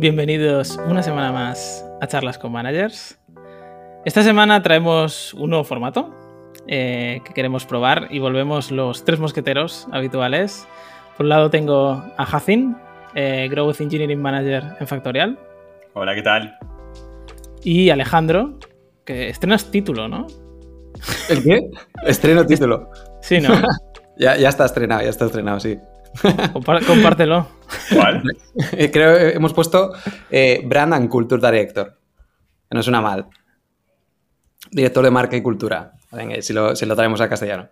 Bienvenidos una semana más a Charlas con Managers. Esta semana traemos un nuevo formato eh, que queremos probar y volvemos los tres mosqueteros habituales. Por un lado tengo a Jacin, eh, Growth Engineering Manager en Factorial. Hola, ¿qué tal? Y Alejandro, que estrenas título, ¿no? ¿El qué? Estreno título. Sí, ¿no? ya, ya está estrenado, ya está estrenado, sí. Compártelo. ¿Cuál? Eh, creo que hemos puesto eh, Brand and Culture Director. Que no suena mal. Director de marca y cultura. Venga, si lo, si lo traemos a castellano.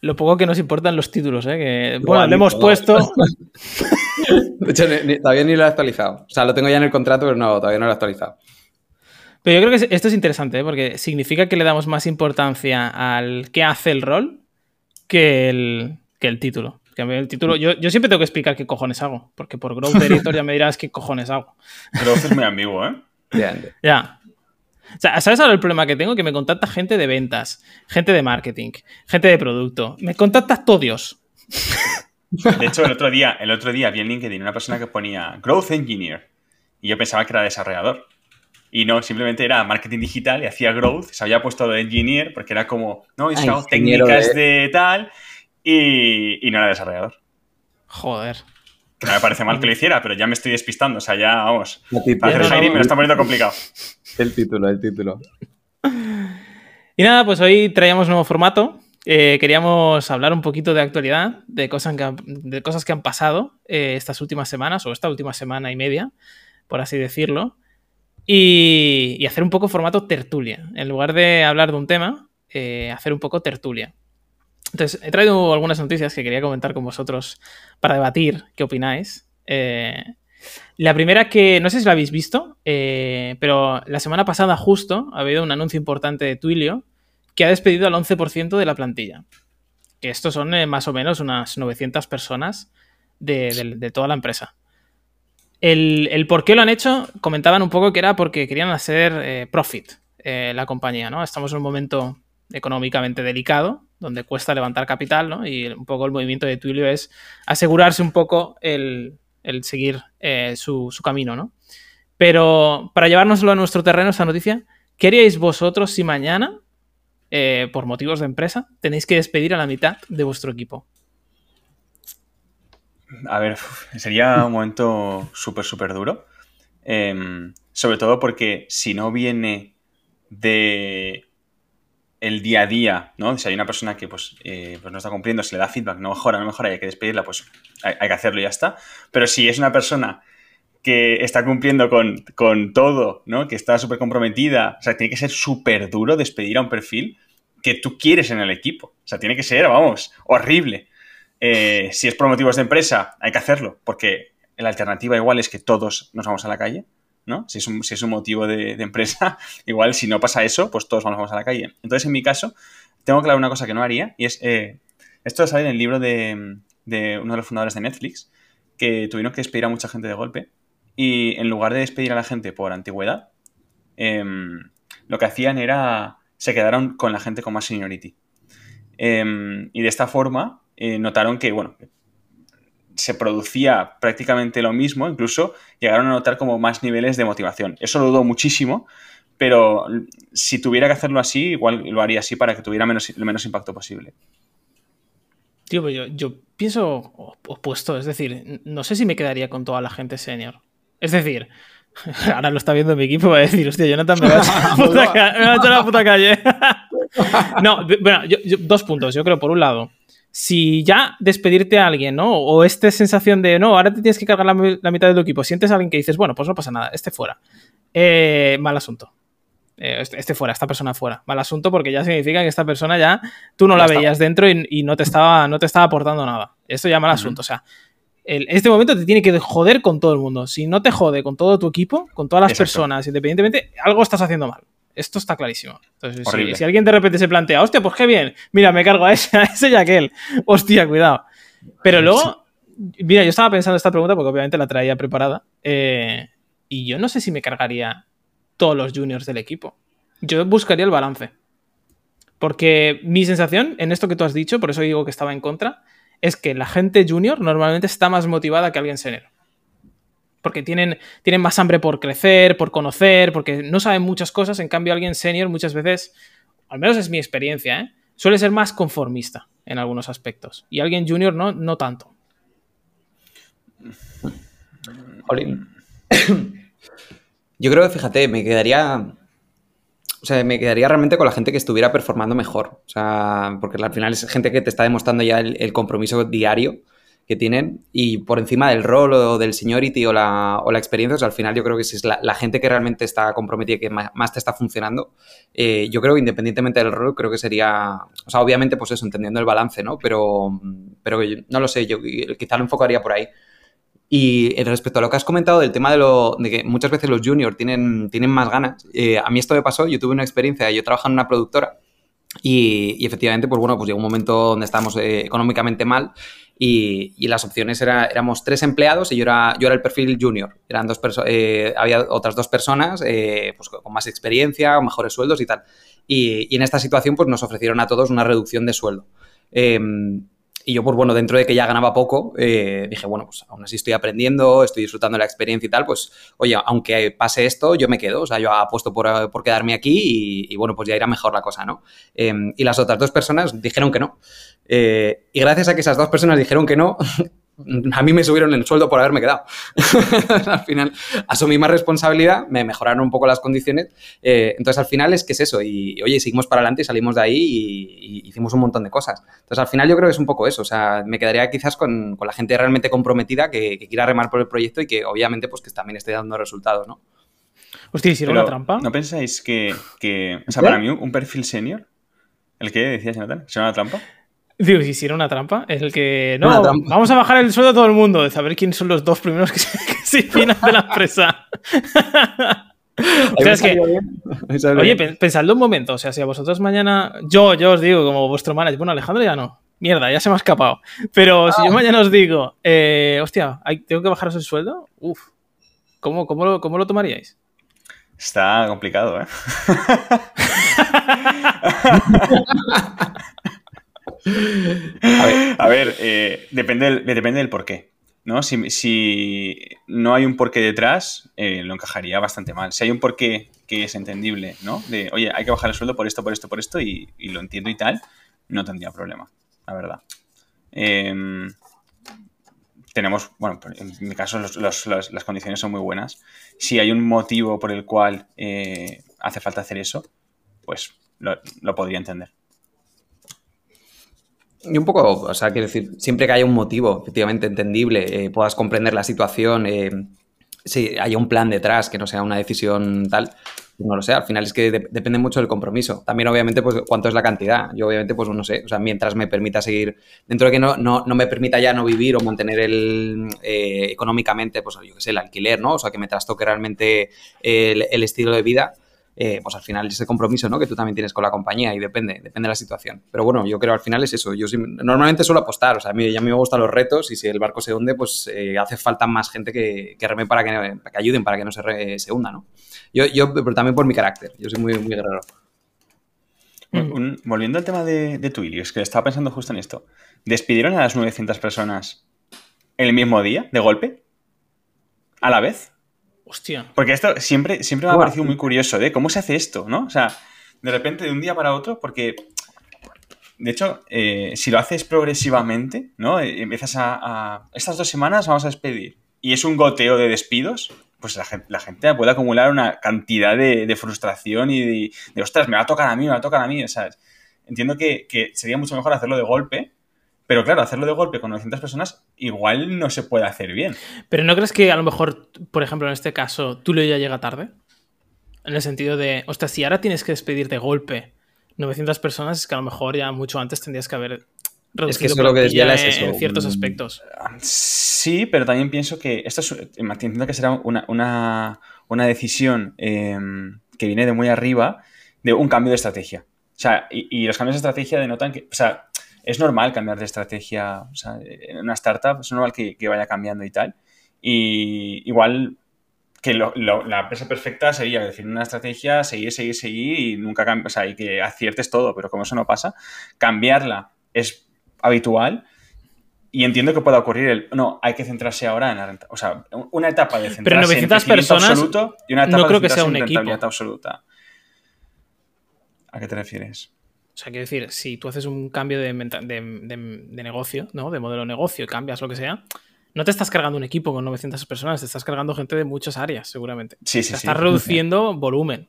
Lo poco que nos importan los títulos, ¿eh? Que, bueno, lo hemos puesto. De hecho, ni- ni- todavía ni lo he actualizado. O sea, lo tengo ya en el contrato, pero no, todavía no lo he actualizado. Pero yo creo que esto es interesante, ¿eh? porque significa que le damos más importancia al que hace el rol que el, que el título. Que a mí el título, yo, yo siempre tengo que explicar qué cojones hago, porque por Growth Editor ya me dirás qué cojones hago. Growth es muy ambiguo, ¿eh? Ya. O sea, ¿sabes ahora el problema que tengo? Que me contacta gente de ventas, gente de marketing, gente de producto. Me contacta todo Dios. De hecho, el otro día, el otro día vi en LinkedIn una persona que ponía Growth Engineer. Y yo pensaba que era desarrollador. Y no, simplemente era marketing digital y hacía growth. Se había puesto de engineer porque era como, no, Ah, técnicas de... tal. Y, y no era desarrollador. Joder. Que no me parece mal que lo hiciera, pero ya me estoy despistando. O sea, ya, vamos. Para hacer hiring me lo está poniendo complicado. El título, el título. Y nada, pues hoy traíamos nuevo formato. Eh, queríamos hablar un poquito de actualidad, de cosas que han, de cosas que han pasado eh, estas últimas semanas o esta última semana y media, por así decirlo, y, y hacer un poco formato tertulia. En lugar de hablar de un tema, eh, hacer un poco tertulia. Entonces, he traído algunas noticias que quería comentar con vosotros para debatir qué opináis. Eh, la primera que, no sé si la habéis visto, eh, pero la semana pasada justo ha habido un anuncio importante de Twilio que ha despedido al 11% de la plantilla. Que estos son eh, más o menos unas 900 personas de, toda la empresa. El, por qué lo han hecho, comentaban un poco que era porque querían hacer profit la compañía, ¿no? Estamos en un momento económicamente delicado, donde cuesta levantar capital, ¿no? Y un poco el movimiento de Twilio es asegurarse un poco el, el seguir eh, su, su camino, ¿no? Pero para llevárnoslo a nuestro terreno, esta noticia, ¿qué haríais vosotros si mañana, eh, por motivos de empresa, tenéis que despedir a la mitad de vuestro equipo? A ver, sería un momento súper, súper duro. Em, sobre todo porque si no viene de el día a día, ¿no? Si hay una persona que pues, eh, pues no está cumpliendo, se le da feedback, no mejora, no mejora y hay que despedirla, pues hay, que hacerlo y ya está. Pero si es una persona que está cumpliendo con, con todo, ¿no? Que está súper comprometida, o sea, tiene que ser súper duro despedir a un perfil que tú quieres en el equipo. O sea, tiene que ser, vamos, horrible. Eh, si es por motivos de empresa, hay que hacerlo, porque la alternativa igual es que todos nos vamos a la calle, ¿no? Si es un, si es un motivo de, empresa, igual si no pasa eso, pues todos vamos a la calle. Entonces, en mi caso, tengo claro una cosa que no haría, y es, eh, esto sale en el libro de, de uno de los fundadores de Netflix, que tuvieron que despedir a mucha gente de golpe, y en lugar de despedir a la gente por antigüedad, em, lo que hacían era, se quedaron con la gente con más seniority. Em, y de esta forma eh, notaron que, bueno, se producía prácticamente lo mismo, incluso llegaron a notar como más niveles de motivación. Eso lo dudo muchísimo, pero si tuviera que hacerlo así, igual lo haría así para que tuviera menos, el menos impacto posible. Tío, pues yo, yo pienso op- opuesto, es decir, no sé si me quedaría con toda la gente senior. Es decir, ahora lo está viendo mi equipo, va a decir, hostia, Jonathan me va a echar a la puta, ca- me va a echar a la puta calle. no, bueno, yo- yo- dos puntos. Yo creo, por un lado, si ya despedirte a alguien, ¿no? O esta sensación de, no, ahora te tienes que cargar la, mi- la mitad de tu equipo, sientes a alguien que dices, bueno, pues no pasa nada, este fuera. Eh, mal asunto. Eh, este, este fuera, esta persona fuera. Mal asunto porque ya significa que esta persona ya tú no Ya la está. veías dentro y, y no, te estaba, no te estaba aportando nada. Esto ya mal asunto. O sea, el- este momento te tiene que joder con todo el mundo. Si no te jode con todo tu equipo, con todas las Exacto. personas, independientemente, algo estás haciendo mal. Esto está clarísimo. Entonces, si, alguien de repente se plantea, hostia, pues qué bien, mira, me cargo a ese, a ese y a aquel. Hostia, cuidado. Pero luego, mira, yo estaba pensando esta pregunta porque obviamente la traía preparada. eh, y yo no sé si me cargaría todos los juniors del equipo. Yo buscaría el balance. Porque mi sensación en esto que tú has dicho, por eso digo que estaba en contra, es que la gente junior normalmente está más motivada que alguien senior. Porque tienen, tienen más hambre por crecer, por conocer, porque no saben muchas cosas. En cambio, alguien senior muchas veces, al menos es mi experiencia, ¿eh? suele ser más conformista en algunos aspectos. Y alguien junior no, no tanto. Yo creo que, fíjate, me quedaría. O sea, me quedaría realmente con la gente que estuviera performando mejor. O sea, porque al final es gente que te está demostrando ya el compromiso diario que tienen y por encima del rol o del seniority o la, o la experiencia, al final yo creo que si es la, gente que realmente está comprometida y que más, te está funcionando, eh, yo creo que independientemente del rol, creo que sería, o sea, obviamente pues eso, entendiendo el balance, ¿no? Pero, pero no lo sé, yo quizá lo enfocaría por ahí. Y respecto a lo que has comentado del tema de, lo, de que muchas veces los juniors tienen, tienen más ganas, eh, a mí esto me pasó, yo tuve una experiencia, yo trabajaba en una productora y, efectivamente, pues bueno, pues llegó un momento donde estábamos eh, económicamente mal y, las opciones era, éramos tres empleados y yo era, yo era el perfil junior. Eran dos eh, había otras dos personas eh, pues con más experiencia, mejores sueldos y tal. Y, y, en esta situación pues nos ofrecieron a todos una reducción de sueldo. Em, y yo, pues bueno, dentro de que ya ganaba poco, eh, dije, bueno, pues aún así estoy aprendiendo, estoy disfrutando de la experiencia y tal, pues oye, aunque pase esto, yo me quedo, o sea, yo apuesto por, por quedarme aquí y, bueno, pues ya irá mejor la cosa, ¿no? Em, y las otras dos personas dijeron que no. Eh, y gracias a que esas dos personas dijeron que no, a mí me subieron el sueldo por haberme quedado. al final asumí más responsabilidad, me mejoraron un poco las condiciones. Eh, entonces al final es que es eso. Y, oye, seguimos para adelante y salimos de ahí y, hicimos un montón de cosas. Entonces al final yo creo que es un poco eso. O sea, me quedaría quizás con, la gente realmente comprometida que, quiera remar por el proyecto y que obviamente pues que también esté dando resultados, ¿no? Hostia, ¿hicieron una trampa? ¿No pensáis que, o sea, para mí un perfil senior, el que decías, Jonathan, ¿se llama trampa? Digo, si hiciera una trampa, es el que. No, vamos a bajar el sueldo a todo el mundo, de saber quiénes son los dos primeros que se, finan de la empresa. o sea, es que. Oye, pensadlo un momento. O sea, si a vosotros mañana. Yo, yo os digo, como vuestro manager. Bueno, Alejandro ya no. Mierda, ya se me ha escapado. Pero si yo ah. mañana os digo, eh, hostia, ¿tengo que bajaros el sueldo? Uf. ¿Cómo, cómo, lo, cómo lo tomaríais? Está complicado, ¿eh? A ver, eh, depende, del, depende del porqué. ¿no? Si, no hay un porqué detrás, eh, lo encajaría bastante mal. Si hay un porqué que es entendible, ¿no? De, oye, hay que bajar el sueldo por esto, por esto, por esto, y, lo entiendo y tal, no tendría problema, la verdad. Em, tenemos, bueno, en mi caso las condiciones son muy buenas. Si hay un motivo por el cual eh, hace falta hacer eso, pues lo podría entender. Y un poco, o sea, quiero decir, siempre que haya un motivo efectivamente entendible, eh, puedas comprender la situación, eh, si haya un plan detrás, que no sea una decisión tal, pues no lo sé, al final es que depende mucho del compromiso. También, obviamente, pues cuánto es la cantidad. Yo, obviamente, pues no sé, o sea, mientras me permita seguir, dentro de que no, no, no me permita ya no vivir o mantener el, eh, económicamente, pues yo qué sé, el alquiler, ¿no? O sea, que me trastoque realmente el, el estilo de vida, eh, pues al final ese compromiso ¿no? que tú también tienes con la compañía y depende, depende de la situación. Pero bueno, yo creo al final es eso. Yo normalmente suelo apostar, o sea, a mí, a mí me gustan los retos y si el barco se hunde, pues eh, hace falta más gente que, reme para que, ayuden, para que no se, se hunda, ¿no? Yo, yo, pero también por mi carácter, yo soy muy, muy guerrero. volviendo al tema de, de Twilio, es que estaba pensando justo en esto. ¿Despidieron a las 900 personas el mismo día, de golpe? ¿A la vez? Hostia. Porque esto siempre, siempre me ha parecido muy curioso, ¿eh? ¿Cómo se hace esto, no? O sea, de repente de un día para otro, porque. De hecho, eh, si lo haces progresivamente, ¿no? Eh, empiezas a, Estas dos semanas vamos a despedir. Y es un goteo de despidos, pues la gente, la gente puede acumular una cantidad de, frustración y de, de, ostras, me va a tocar a mí, me va a tocar a mí. O sea, entiendo que, que sería mucho mejor hacerlo de golpe pero claro, hacerlo de golpe con 900 personas igual no se puede hacer bien. Pero ¿no crees que a lo mejor, por ejemplo, en este caso, tú ya llega tarde? En el sentido de, ostras, si ahora tienes que despedir de golpe 900 personas, es que a lo mejor ya mucho antes tendrías que haber reducido es que eso lo que desviela es eso. en ciertos aspectos. Sí, pero también pienso que esto es, entiendo que será una, una, decisión em, que viene de muy arriba de un cambio de estrategia. O sea, y, y, los cambios de estrategia denotan que, o sea, es normal cambiar de estrategia, o sea, en una startup es normal que, vaya cambiando y tal. Y igual que la empresa perfecta sería decir una estrategia, seguir, seguir, seguir y nunca cambiar, o sea, y que aciertes todo, pero como eso no pasa, cambiarla es habitual y entiendo que pueda ocurrir el. No, hay que centrarse ahora en la renta. O sea, una etapa de centrarse Pero 900 en personas, absoluto y una etapa no creo de que sea un equipo. absoluta. ¿A qué te refieres? O sea, quiero decir, si tú haces un cambio de, de- de- de negocio, ¿no? De modelo de negocio y cambias lo que sea, no te estás cargando un equipo con 900 personas, te estás cargando gente de muchas áreas, seguramente. Sí, sí, sí. estás reduciendo volumen.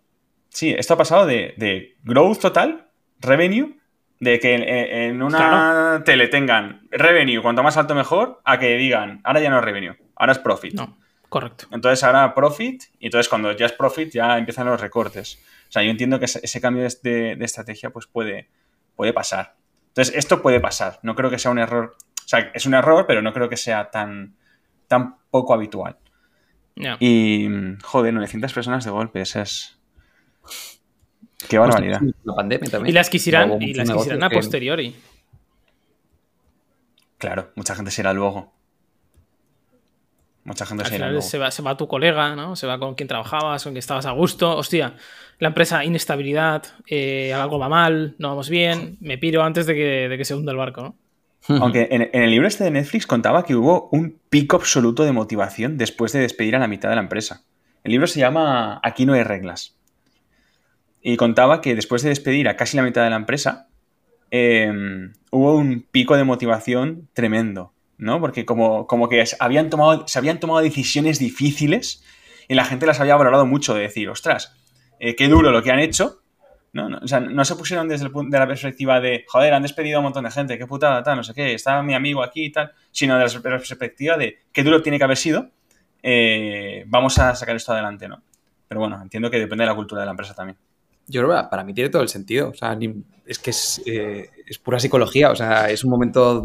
Sí, esto ha pasado de, de growth total, revenue, de que en, en una tele tengan revenue cuanto más alto mejor, a que digan, ahora ya no es revenue, ahora es profit. No, correcto. Entonces ahora profit, y entonces cuando ya es profit ya empiezan los recortes. O sea, yo entiendo que ese, cambio de, de- de estrategia pues puede, puede pasar. Entonces esto puede pasar. No creo que sea un error. O sea, es un error, pero no creo que sea tan, tan poco habitual. Y, joder, 900 personas de golpe, esa es... Qué barbaridad. La pandemia también. Y las quisieran, y las quisieran a posteriori. Claro, mucha gente se irá luego. Mucha gente Al se final se va, se va tu colega, ¿no? Se va con quien trabajabas, con quien estabas a gusto. Hostia, la empresa, inestabilidad, eh, algo va mal, no vamos bien, me piro antes de que, de que se hunda el barco, ¿no? Aunque en, en el libro este de Netflix contaba que hubo un pico absoluto de motivación después de despedir a la mitad de la empresa. El libro se llama Aquí no hay reglas. Y contaba que después de despedir a casi la mitad de la empresa, eh, hubo un pico de motivación tremendo, ¿no? Porque como, como que habían, tomado, se habían tomado decisiones difíciles y la gente las había valorado mucho de decir, ostras, eh, qué duro lo que han hecho, ¿no? No, o sea, no se pusieron desde el punto de la perspectiva de, joder, han despedido a un montón de gente, qué putada, tal, no sé qué, está mi amigo aquí y tal, sino de la perspectiva de qué duro tiene que haber sido, eh, vamos a sacar esto adelante, ¿no? Pero bueno, entiendo que depende de la cultura de la empresa también. Yo creo que para mí tiene todo el sentido. O sea, es que es, eh, es pura psicología. O sea, es un momento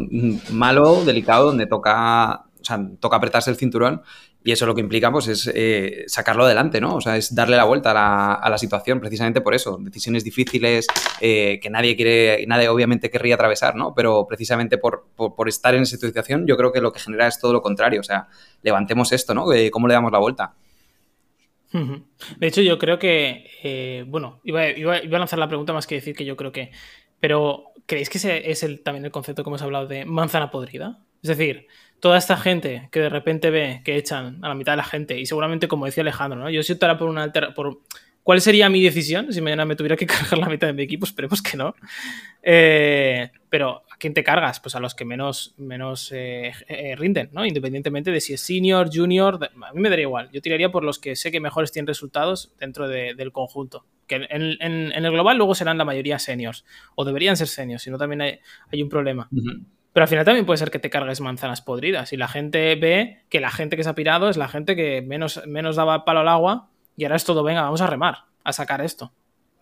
malo, delicado, donde toca, o sea, toca apretarse el cinturón y eso lo que implica pues, es eh, sacarlo adelante, ¿no? O sea, es darle la vuelta a la, situación precisamente por eso. Decisiones difíciles eh, que nadie quiere, nadie obviamente querría atravesar, ¿no? Pero precisamente por, por- por estar en esa situación, yo creo que lo que genera es todo lo contrario. O sea, levantemos esto, ¿no? ¿Cómo le damos la vuelta? De hecho, yo creo que, eh, bueno, iba, a lanzar la pregunta más que decir que yo creo que, pero ¿creéis que ese es el, también el concepto que hemos hablado de manzana podrida? Es decir, toda esta gente que de repente ve que echan a la mitad de la gente y seguramente, como decía Alejandro, ¿no? yo si optara por una alter- por ¿Cuál sería mi decisión si mañana me tuviera que cargar la mitad de mi equipo? Esperemos que no. Eh, pero ¿a quién te cargas? Pues a los que menos, menos eh, eh, rinden, ¿no? Independientemente de si es senior, junior, a mí me daría igual. Yo tiraría por los que sé que mejores tienen resultados dentro de- del conjunto. Que en, en- en el global luego serán la mayoría seniors. O deberían ser seniors, si no también hay, hay un problema. Pero al final también puede ser que te cargues manzanas podridas y la gente ve que la gente que se ha pirado es la gente que menos, menos daba palo al agua y ahora es todo, venga, vamos a remar, a sacar esto.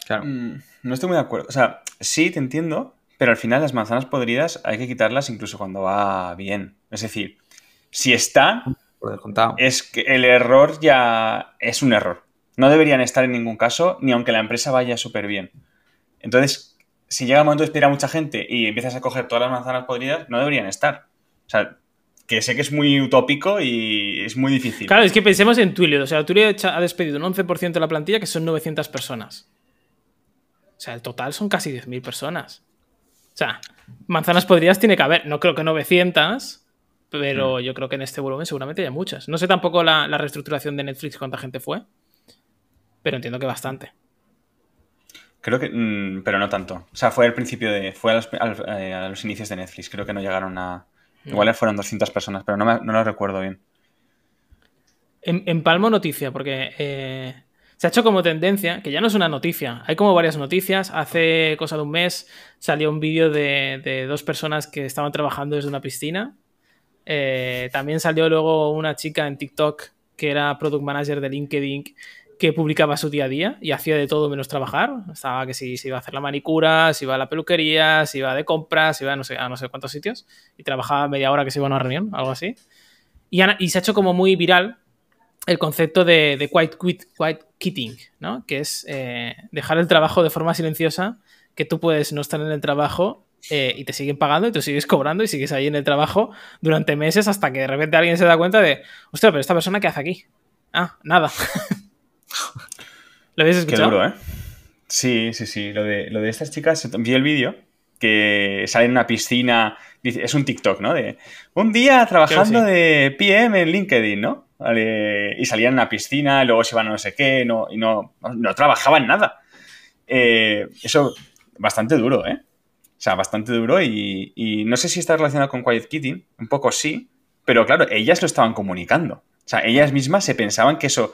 Claro. Mm, no estoy muy de acuerdo. O sea, sí, te entiendo, pero al final las manzanas podridas hay que quitarlas incluso cuando va bien. Es decir, si descontado. es que el error ya es un error. No deberían estar en ningún caso, ni aunque la empresa vaya súper bien. Entonces, si llega el momento de despedir a mucha gente y empiezas a coger todas las manzanas podridas, no deberían estar. O sea, que sé que es muy utópico y es muy difícil. Claro, es que pensemos en Twilio. O sea, Twilio ha despedido un 11% de la plantilla, que son 900 personas. O sea, el total son casi 10.000 personas. O sea, manzanas podridas tiene que haber. No creo que 900, pero yo creo que en este volumen seguramente hay muchas. No sé tampoco la, la reestructuración de Netflix, cuánta gente fue, pero entiendo que bastante. Creo que. mm, pero no tanto. O sea, fue al principio de. Fue a los, al- eh, a los inicios de Netflix. Creo que no llegaron a. Igual fueron 200 personas, pero no, me- no lo recuerdo bien. En, en Palmo noticia, porque eh, se ha hecho como tendencia, que ya no es una noticia, hay como varias noticias. Hace cosa de un mes salió un vídeo de, dos personas que estaban trabajando desde una piscina. Eh, también salió luego una chica en TikTok que era product manager de LinkedIn que publicaba su día a día y hacía de todo menos trabajar. Estaba que si se iba a hacer la manicura, si iba a la peluquería, si iba de compras, si iba a no sé, a no sé cuántos sitios y trabajaba media hora que se iba a una reunión, algo así. Y se ha hecho como muy viral el concepto de, de quiet, quit, quiet quitting, ¿no? Que es eh, dejar el trabajo de forma silenciosa, que tú puedes no estar en el trabajo eh, y te siguen pagando y tú sigues cobrando y sigues ahí en el trabajo durante meses hasta que de repente alguien se da cuenta de, hostia, pero esta persona qué hace aquí? Ah, nada. ¿Lo habéis Qué escuchado? duro, ¿eh? Sí, sí, sí. Lo de, lo de estas chicas, vi el vídeo que sale en una piscina es un TikTok, ¿no? De un día trabajando de PM en LinkedIn, ¿no? Y salían a una piscina, luego se iban a no sé qué, no, y no, no trabajaban nada. Eh, eso, bastante duro, ¿eh? O sea, bastante duro y, y, no sé si está relacionado con Quiet Kitty, un poco sí, pero claro, ellas lo estaban comunicando. O sea, ellas mismas se pensaban que eso,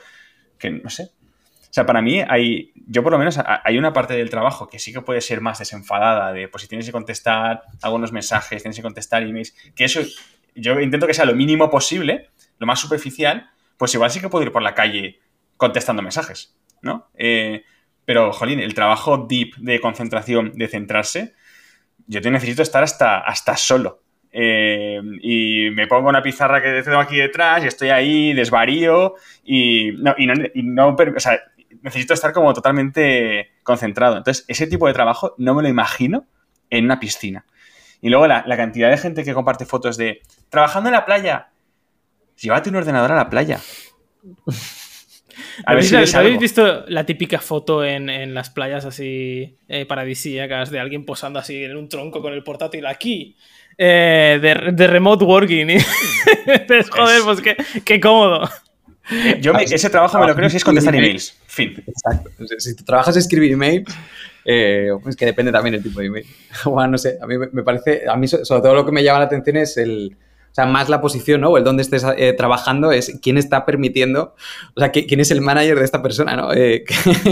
que no sé. O sea, para mí hay, yo por lo menos, hay una parte del trabajo que sí que puede ser más desenfadada, de pues si tienes que contestar algunos mensajes, tienes que contestar emails, que eso yo intento que sea lo mínimo posible, lo más superficial, pues igual sí que puedo ir por la calle contestando mensajes, ¿no? Eh, pero, jolín, el trabajo deep de concentración, de centrarse, yo necesito estar hasta, hasta solo. Eh, y me pongo una pizarra que tengo aquí detrás y estoy ahí, desvarío y no, y no, necesito estar como totalmente concentrado. Entonces, ese tipo de trabajo no me lo imagino en una piscina. Y luego la cantidad de gente que comparte fotos de trabajando en la playa, Llévate un ordenador a la playa. A ¿Habéis, visto la típica foto en, las playas así eh, paradisíacas de alguien posando así en un tronco con el portátil aquí? Eh, de, remote working. joder, pues qué, cómodo. Eh, yo ese trabajo me lo creo si es contestar emails. Fin. Exacto. Si trabajas escribir emails, es que depende también el tipo de email. Bueno, no sé, a mí me parece, a mí sobre todo lo que me llama la atención es el, o sea, más la posición, ¿no? O el dónde estés eh, trabajando es quién está permitiendo, o sea, quién es el manager de esta persona, ¿no? Eh,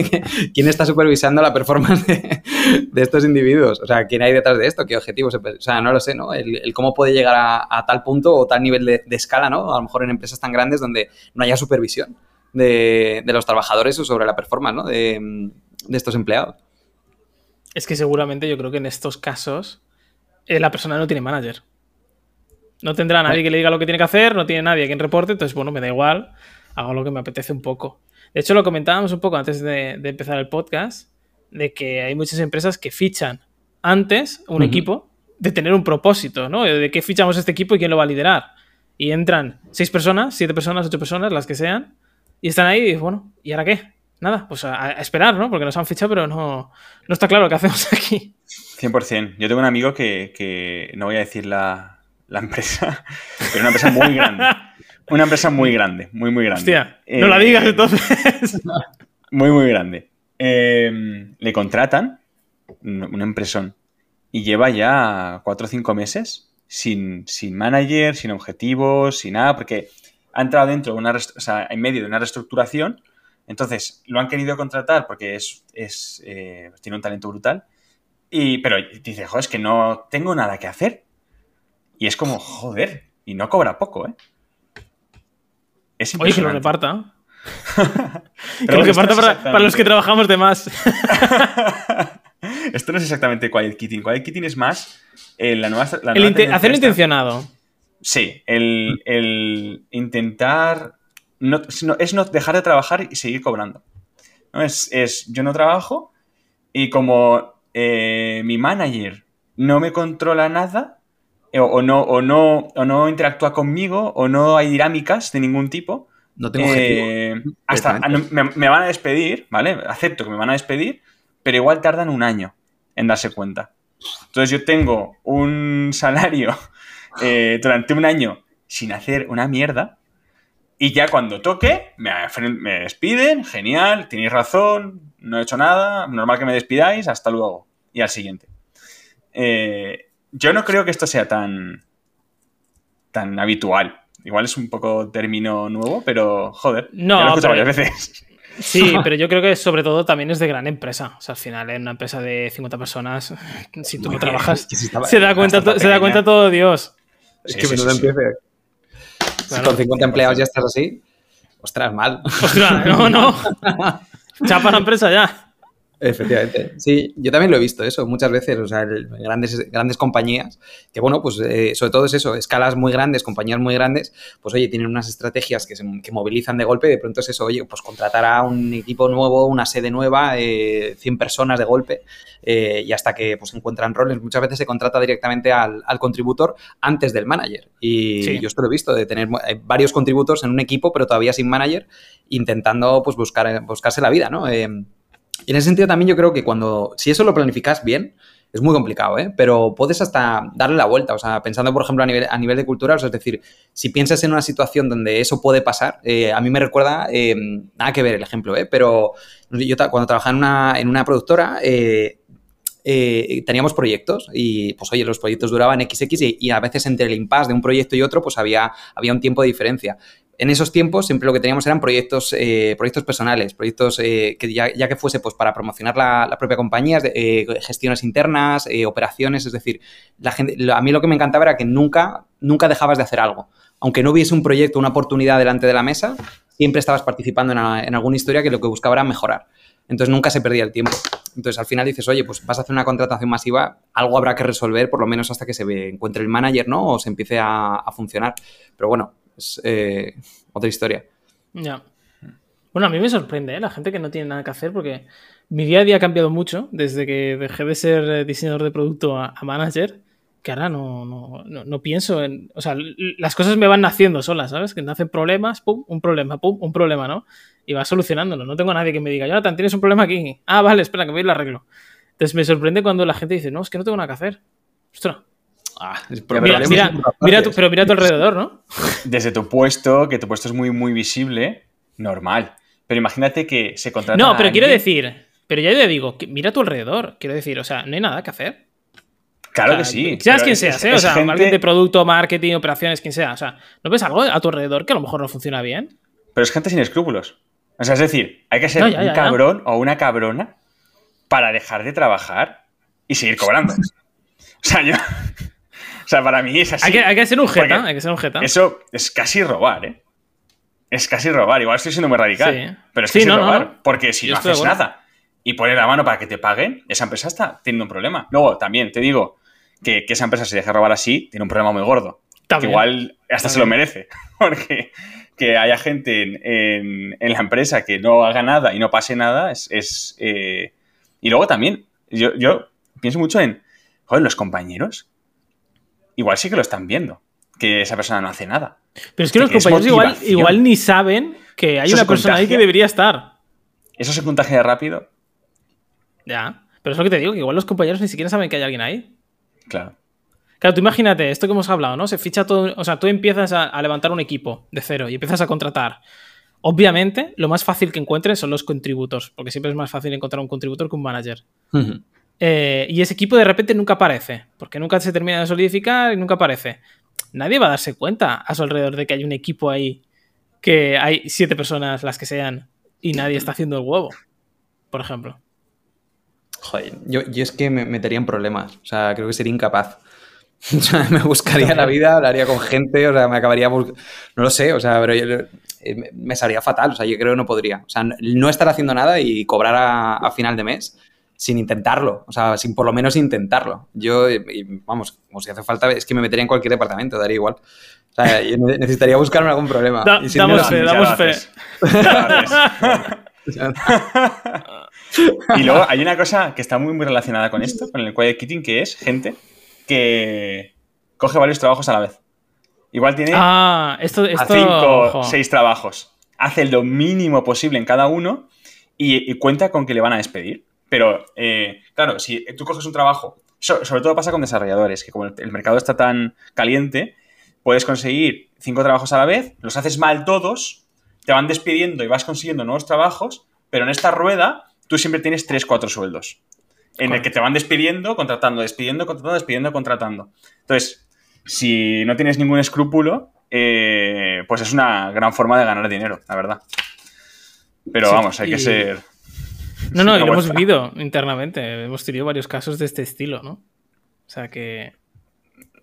quién está supervisando la performance de, estos individuos. O sea, quién hay detrás de esto, qué objetivos. O sea, no lo sé, ¿no? El, cómo puede llegar a, tal punto o tal nivel de, escala, ¿no? A lo mejor en empresas tan grandes donde no haya supervisión de, los trabajadores o sobre la performance, ¿no? De, estos empleados. Es que seguramente yo creo que en estos casos eh, la persona no tiene manager. No tendrá nadie que le diga lo que tiene que hacer, no tiene nadie quien reporte, entonces, bueno, me da igual, hago lo que me apetece un poco. De hecho, lo comentábamos un poco antes de, empezar el podcast, de que hay muchas empresas que fichan antes un equipo de tener un propósito, ¿no? De qué fichamos este equipo y quién lo va a liderar. Y entran seis personas, siete personas, ocho personas, las que sean, y están ahí y bueno, ¿y ahora qué? Nada, pues a, esperar, ¿no? Porque nos han fichado, pero no, no está claro qué hacemos aquí. 100%. Yo tengo un amigo que, que no voy a decir la, la empresa, pero una empresa muy grande. Una empresa muy grande, muy, muy grande. Hostia, no la digas eh, entonces. Muy, muy grande. Em, le contratan una empresón y lleva ya cuatro o cinco meses sin, sin manager, sin objetivos, sin nada, porque ha entrado dentro de una, o sea, en medio de una reestructuración. Entonces, lo han querido contratar porque es, es eh, tiene un talento brutal. Y, pero dice, joder, es que no tengo nada que hacer. Y es como, joder, y no cobra poco, ¿eh? Es Oye, que lo reparta. que lo reparta para, los que trabajamos de más. esto no es exactamente Quiet Kitting. Quiet Kitting es más eh, la nueva. hacerlo intencionado. Sí, el, intentar. No, es no dejar de trabajar y seguir cobrando. ¿no? Es, es yo no trabajo y como eh, mi manager no me controla nada, o, no, o, no, o no interactúa conmigo, o no hay dinámicas de ningún tipo. No tengo eh, Hasta me, van a despedir, ¿vale? Acepto que me van a despedir, pero igual tardan un año en darse cuenta. Entonces yo tengo un salario eh, durante un año sin hacer una mierda y ya cuando toque me, me despiden, genial, tenéis razón, no he hecho nada, normal que me despidáis, hasta luego. Y al siguiente. Eh, yo no creo que esto sea tan, tan habitual. Igual es un poco término nuevo, pero joder, no, ya lo he escuchado varias veces. Sí, pero yo creo que sobre todo también es de gran empresa. O sea, al final en una empresa de 50 personas, si tú no trabajas, se da cuenta, se da cuenta todo Dios. Es que sí, empiece. Si con 50 empleados ya estás así, ostras, mal. Ostras, no, no. Chapa la empresa ya. Efectivamente. Sí, yo también lo he visto eso muchas veces, o sea, grandes, grandes compañías, que bueno, pues eh, sobre todo es eso, escalas muy grandes, compañías muy grandes, pues oye, tienen unas estrategias que, se, que movilizan de golpe, de pronto es eso, oye, pues contratar a un equipo nuevo, una sede nueva, eh, 100 personas de golpe, eh, y hasta que pues encuentran roles, muchas veces se contrata directamente al, al contributor antes del manager. Y yo esto lo he visto, de tener eh, varios contributores en un equipo, pero todavía sin manager, intentando pues buscar, buscarse la vida, ¿no? Y en ese sentido también yo creo que cuando, si eso lo planificas bien, es muy complicado, ¿eh? Pero puedes hasta darle la vuelta, o sea, pensando, por ejemplo, a nivel, a nivel de cultura, o sea, es decir, si piensas en una situación donde eso puede pasar, eh, a mí me recuerda, eh, nada que ver el ejemplo, ¿eh? Pero yo cuando trabajaba en una, en una productora, eh, eh, teníamos proyectos y, pues, oye, los proyectos duraban XX y, y, a veces entre el impasse de un proyecto y otro, pues había, había un tiempo de diferencia. En esos tiempos siempre lo que teníamos eran proyectos, eh, proyectos personales, proyectos eh, que ya, que fuese pues para promocionar la, propia compañía, eh, gestiones internas, operaciones, es decir, a mí lo que me encantaba era que nunca, nunca dejabas de hacer algo. Aunque no hubiese un proyecto, una oportunidad delante de la mesa, siempre estabas participando en, en alguna historia que lo que buscaba era mejorar. Entonces nunca se perdía el tiempo. Entonces al final dices, oye, pues vas a hacer una contratación masiva, algo habrá que resolver, por lo menos hasta que se encuentre el manager, ¿no? O se empiece a, a funcionar. Pero bueno, es eh, otra historia. Ya. Bueno, a mí me sorprende ¿eh? la gente que no tiene nada que hacer porque mi día a día ha cambiado mucho desde que dejé de ser diseñador de producto a, a manager, que ahora no, no, no, no, pienso en... O sea, las cosas me van naciendo solas, ¿sabes? Que nacen problemas, pum, un problema, pum, un problema, ¿no? Y va solucionándolo. No tengo a nadie que me diga, Jonathan, tienes un problema aquí. Ah, vale, espera, que voy y lo arreglo. Entonces me sorprende cuando la gente dice, no, es que no tengo nada que hacer. Ostras, Ah, mira, mira, mira tu, pero mira a tu alrededor, ¿no? Desde tu puesto, que tu puesto es muy, muy visible, normal. Pero imagínate que se contrata. No, pero quiero decir, pero ya te digo, que mira a tu alrededor. Quiero decir, o sea, no hay nada que hacer. Claro o sea, que sí. Seas quien seas, ¿eh? o sea, gente... alguien de producto, marketing, operaciones, quien sea. O sea, ¿no ves algo a tu alrededor que a lo mejor no funciona bien? Pero es gente sin escrúpulos. O sea, es decir, hay que ser No, ya, un ya, ya. cabrón o una cabrona para dejar de trabajar y seguir cobrando. O sea, yo. O sea, para mí es así. Hay que, hay que ser un jeta, hay que ser un jeta. Eso es casi robar, ¿eh? Es casi robar. Igual estoy siendo muy radical. Sí. Pero es Sí, casi no, no, robar. no. Porque si Yo no haces nada y pones la mano para que te paguen, esa empresa está teniendo un problema. Luego, también te digo que, que esa empresa se deja robar así, tiene un problema muy gordo. También. Que igual hasta se lo merece. Porque que haya gente en, en- en la empresa que no haga nada y no pase nada es... es, eh, Y luego también, yo, yo pienso mucho en, joder, los compañeros igual sí que lo están viendo, que esa persona no hace nada. Pero es que los compañeros igual, ni saben que hay Eso una persona ahí que debería estar. Eso se contagia rápido, Ya. Pero es lo que te digo, que igual los compañeros ni siquiera saben que hay alguien ahí. claro. Claro, tú imagínate, esto que hemos hablado, ¿no? Se ficha todo, o sea, tú empiezas a, a levantar un equipo de cero y empiezas a contratar. Obviamente, lo más fácil que encuentres son los contributors, porque siempre es más fácil encontrar un contributor que un manager. Eh, y ese equipo de repente nunca aparece, porque nunca se termina de solidificar y nunca aparece. Nadie va a darse cuenta a su alrededor de que hay un equipo ahí, que hay siete personas, las que sean, y nadie está haciendo el huevo, por ejemplo. Joder, yo, yo es que me metería en problemas. O sea, creo que sería incapaz. O sea, me buscaría la vida, hablaría con gente, o sea, me acabaría. No lo sé, o sea, pero eh, me- salía fatal. O sea, yo creo que no podría. O sea, no estar haciendo nada y cobrar a final de mes sin intentarlo. O sea, sin por lo menos intentarlo. Yo, y, vamos, como si hace falta, es que me metería en cualquier departamento, daría igual. O sea, necesitaría buscarme algún problema. Da- Y si damos fe, damos fe. Y luego hay una cosa que está muy, muy relacionada con esto, con el quiet quitting, que es gente que coge varios trabajos a la vez. Igual tiene Ah, esto, a esto cinco ojo. o seis trabajos. Hace lo mínimo posible en cada uno y, y cuenta con que le van a despedir. Pero, eh, claro, si tú coges un trabajo, so- sobre todo pasa con desarrolladores, que como el, el mercado está tan caliente, puedes conseguir cinco trabajos a la vez, los haces mal todos, te van despidiendo y vas consiguiendo nuevos trabajos, pero en esta rueda tú siempre tienes tres, cuatro sueldos. En el que te van despidiendo, contratando, despidiendo, contratando, despidiendo, contratando. Entonces, si no tienes ningún escrúpulo, eh, pues es una gran forma de ganar dinero, la verdad. Pero Sí, vamos, hay y- que ser. No, no, y lo hemos vivido internamente. Hemos tenido varios casos de este estilo, ¿no? O sea que.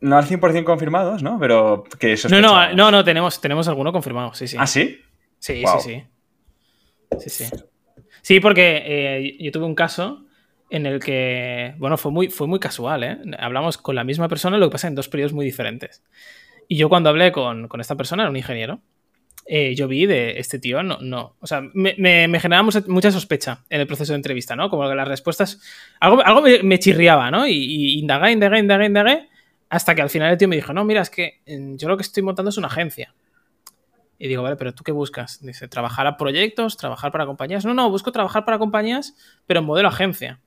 No al 100% confirmados, ¿no? Pero que eso No, no, no, no, tenemos, tenemos alguno confirmado, sí, sí. ¿Ah, sí? Sí, Wow. sí, sí. Sí, sí. Sí, porque eh, yo tuve un caso en el que, bueno, fue muy, fue muy casual, ¿eh? Hablamos con la misma persona, lo que pasa en dos periodos muy diferentes. Y yo cuando hablé con, con esta persona, era un ingeniero, eh, yo vi de este tío, no, no. O sea, me, me, me generaba mucha, mucha sospecha en el proceso de entrevista, ¿no? Como que las respuestas. Algo, algo me, me chirriaba, ¿no? Y, y indagué, indagué, indagué, indagué. Hasta que al final el tío me dijo, no, mira, es que eh, yo lo que estoy montando es una agencia. Y digo, vale, pero ¿tú qué buscas? Dice, trabajar a proyectos, trabajar para compañías. No, no, busco trabajar para compañías, pero en modelo agencia.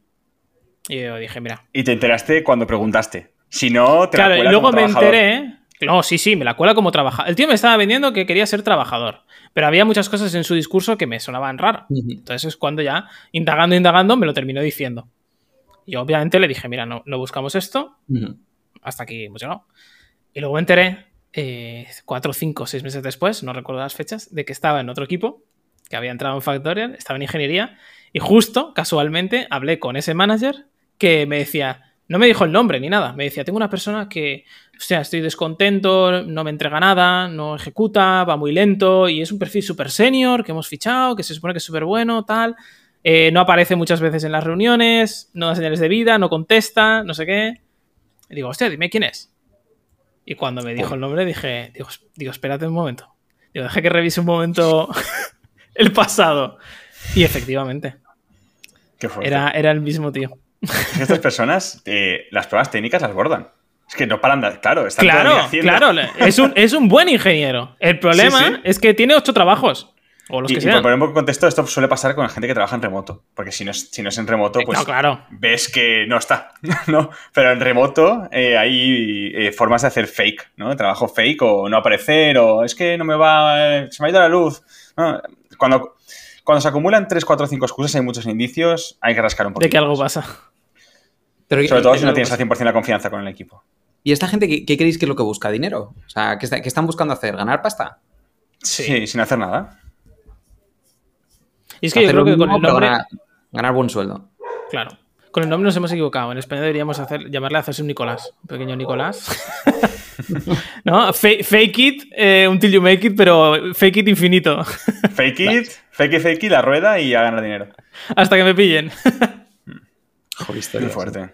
Y yo dije, mira. Y te enteraste cuando preguntaste. Si no, te Claro, la y luego me enteré. No, sí, sí, me la cuela como trabajador. El tío me estaba vendiendo que quería ser trabajador. Pero había muchas cosas en su discurso que me sonaban raras. Ujú. Entonces es cuando ya, indagando, indagando, me lo terminó diciendo. Y obviamente le dije, mira, no, no buscamos esto, hasta aquí hemos llegado. Y luego me enteré, eh, cuatro, cinco, seis meses después, no recuerdo las fechas, de que estaba en otro equipo, que había entrado en Factorial, estaba en ingeniería, y justo, casualmente, hablé con ese manager que me decía, no me dijo el nombre ni nada, me decía, tengo una persona que, o sea, estoy descontento, no me entrega nada, no ejecuta, va muy lento, y es un perfil súper senior que hemos fichado, que se supone que es súper bueno, tal. Eh, no aparece muchas veces en las reuniones, no da señales de vida, no contesta, no sé qué. Y digo, hostia, dime quién es. Y cuando me dijo el nombre dije, digo, es- digo espérate un momento. Digo, deja que revise un momento el pasado. Y efectivamente, Qué era, era el mismo tío. Estas personas, eh, las pruebas técnicas las bordan. Es que no paran de. Claro, están Claro, haciendo. claro, es un, es un buen ingeniero. El problema Sí, sí. es que tiene ocho trabajos. O los Y, que y por sean. poner un poco contexto, esto suele pasar con la gente que trabaja en remoto. Porque si no es, si no es en remoto, Eh, pues no, claro. ves que no está. ¿no? Pero en remoto eh, hay eh, formas de hacer fake, ¿no? Trabajo fake o no aparecer, o es que no me va. eh, se me ha ido la luz. ¿no? Cuando, cuando se acumulan 3, 4, 5 excusas, hay muchos indicios, hay que rascar un poquito. De que algo pasa. Pero, Sobre todo si no tienes al 100% la confianza con el equipo. ¿Y esta gente qué, qué creéis que es lo que busca? ¿Dinero? O sea, ¿qué, está- qué están buscando hacer? ¿Ganar pasta? Sí, Sí. sin hacer nada. Y es que yo creo que con el nombre. Ganar, ganar buen sueldo. Claro. Con el nombre nos hemos equivocado. En español deberíamos hacer, llamarle a hacerse un Nicolás. Un pequeño Nicolás. ¿No? Fa- Fake it, eh, until you make it, pero fake it infinito. Fake it, fake it, fake it, la rueda y a ganar dinero. Hasta que me pillen. Joder, Muy fuerte.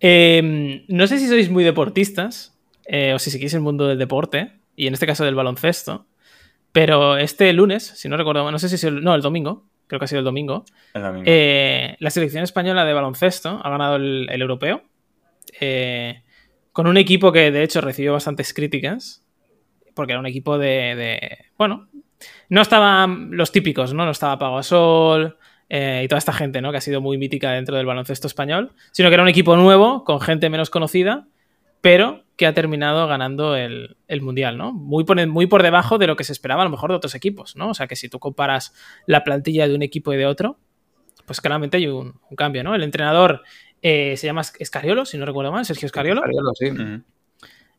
Eh, no sé si sois muy deportistas, eh, o si seguís el mundo del deporte, y en este caso del baloncesto, pero este lunes, si no recuerdo, mal, no sé si es el, no, el domingo, creo que ha sido el domingo, El domingo. eh, la selección española de baloncesto ha ganado el, el europeo, eh, con un equipo que de hecho recibió bastantes críticas, porque era un equipo de, de- bueno, no estaban los típicos, ¿no? No estaba Pago Gasol eh, y toda esta gente, ¿no? Que ha sido muy mítica dentro del baloncesto español, sino que era un equipo nuevo, con gente menos conocida, pero que ha terminado ganando el, el Mundial, ¿no? Muy por, muy por debajo de lo que se esperaba a lo mejor de otros equipos, ¿no? O sea que si tú comparas la plantilla de un equipo y de otro, pues claramente hay un, un cambio, ¿no? El entrenador eh, se llama Escariolo, si no recuerdo mal, Sergio Escariolo. Escariolo, sí.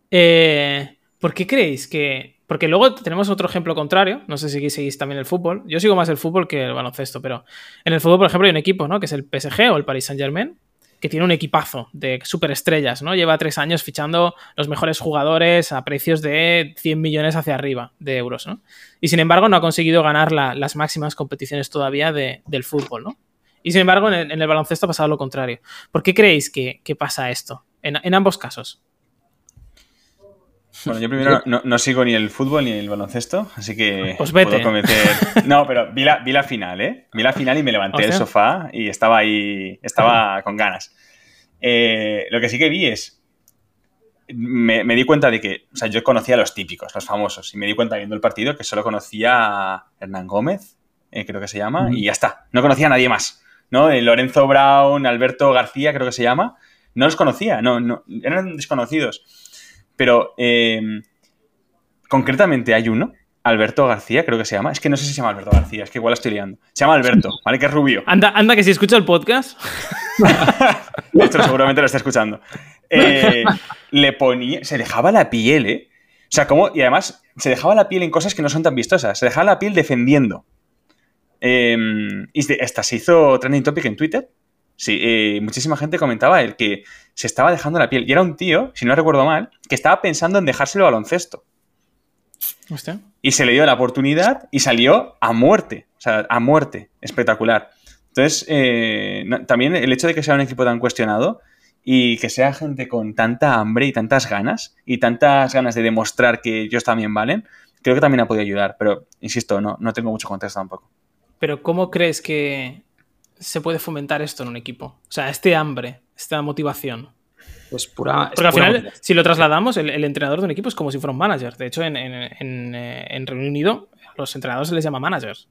Eh, ¿Por qué creéis que.? Porque luego tenemos otro ejemplo contrario. No sé si seguís también el fútbol. Yo sigo más el fútbol que el baloncesto, pero en el fútbol, por ejemplo, hay un equipo, ¿no? Que es el PSG o el Paris Saint-Germain, que tiene un equipazo de superestrellas, ¿no? Lleva tres años fichando los mejores jugadores a precios de 100 millones hacia arriba de euros, ¿no? Y sin embargo, no ha conseguido ganar la- las máximas competiciones todavía de- del fútbol, ¿no? Y sin embargo, en el, baloncesto ha pasado lo contrario. ¿Por qué creéis que, pasa esto? En ambos casos. Bueno, yo primero no, no sigo ni el fútbol ni el baloncesto, así que Pues vete. puedo cometer... No, pero vi la, vi la final, ¿eh? Vi la final y me levanté del Hostia. sofá y estaba ahí, estaba con ganas. Eh, lo que sí que vi es... Me, me di cuenta de que, o sea, yo conocía a los típicos, los famosos, y me di cuenta viendo el partido que solo conocía a Hernán Gómez, eh, creo que se llama, Ujú. y ya está. No conocía a nadie más, ¿no? Eh, Lorenzo Brown, Alberto García, creo que se llama, no los conocía, no, no, eran desconocidos. Pero eh, concretamente hay uno, Alberto García, creo que se llama. Es que no sé si se llama Alberto García, es que igual la estoy liando. Se llama Alberto, ¿vale? Que es rubio. Anda, anda que si escucha el podcast. Esto seguramente lo está escuchando. Eh, le ponía. Se dejaba la piel, ¿eh? O sea, como. Y además, se dejaba la piel en cosas que no son tan vistosas. Se dejaba la piel defendiendo. Eh, y hasta se hizo trending topic en Twitter. Sí, eh, muchísima gente comentaba el que se estaba dejando la piel. Y era un tío, si no recuerdo mal, que estaba pensando en dejarse el baloncesto. Hostia. Y se le dio la oportunidad y salió a muerte. O sea, a muerte. Espectacular. Entonces, eh, no- también el hecho de que sea un equipo tan cuestionado y que sea gente con tanta hambre y tantas ganas y tantas ganas de demostrar que ellos también valen, creo que también ha podido ayudar. Pero, insisto, no, no tengo mucho contexto tampoco. Pero ¿cómo crees que se puede fomentar esto en un equipo? O sea, este hambre, esta motivación. Pues pura. es Porque al pura final, motivación. si lo trasladamos, el, el entrenador de un equipo es como si fuera un manager. De hecho, en, en, en, eh, en Reino Unido, a los entrenadores se les llama managers.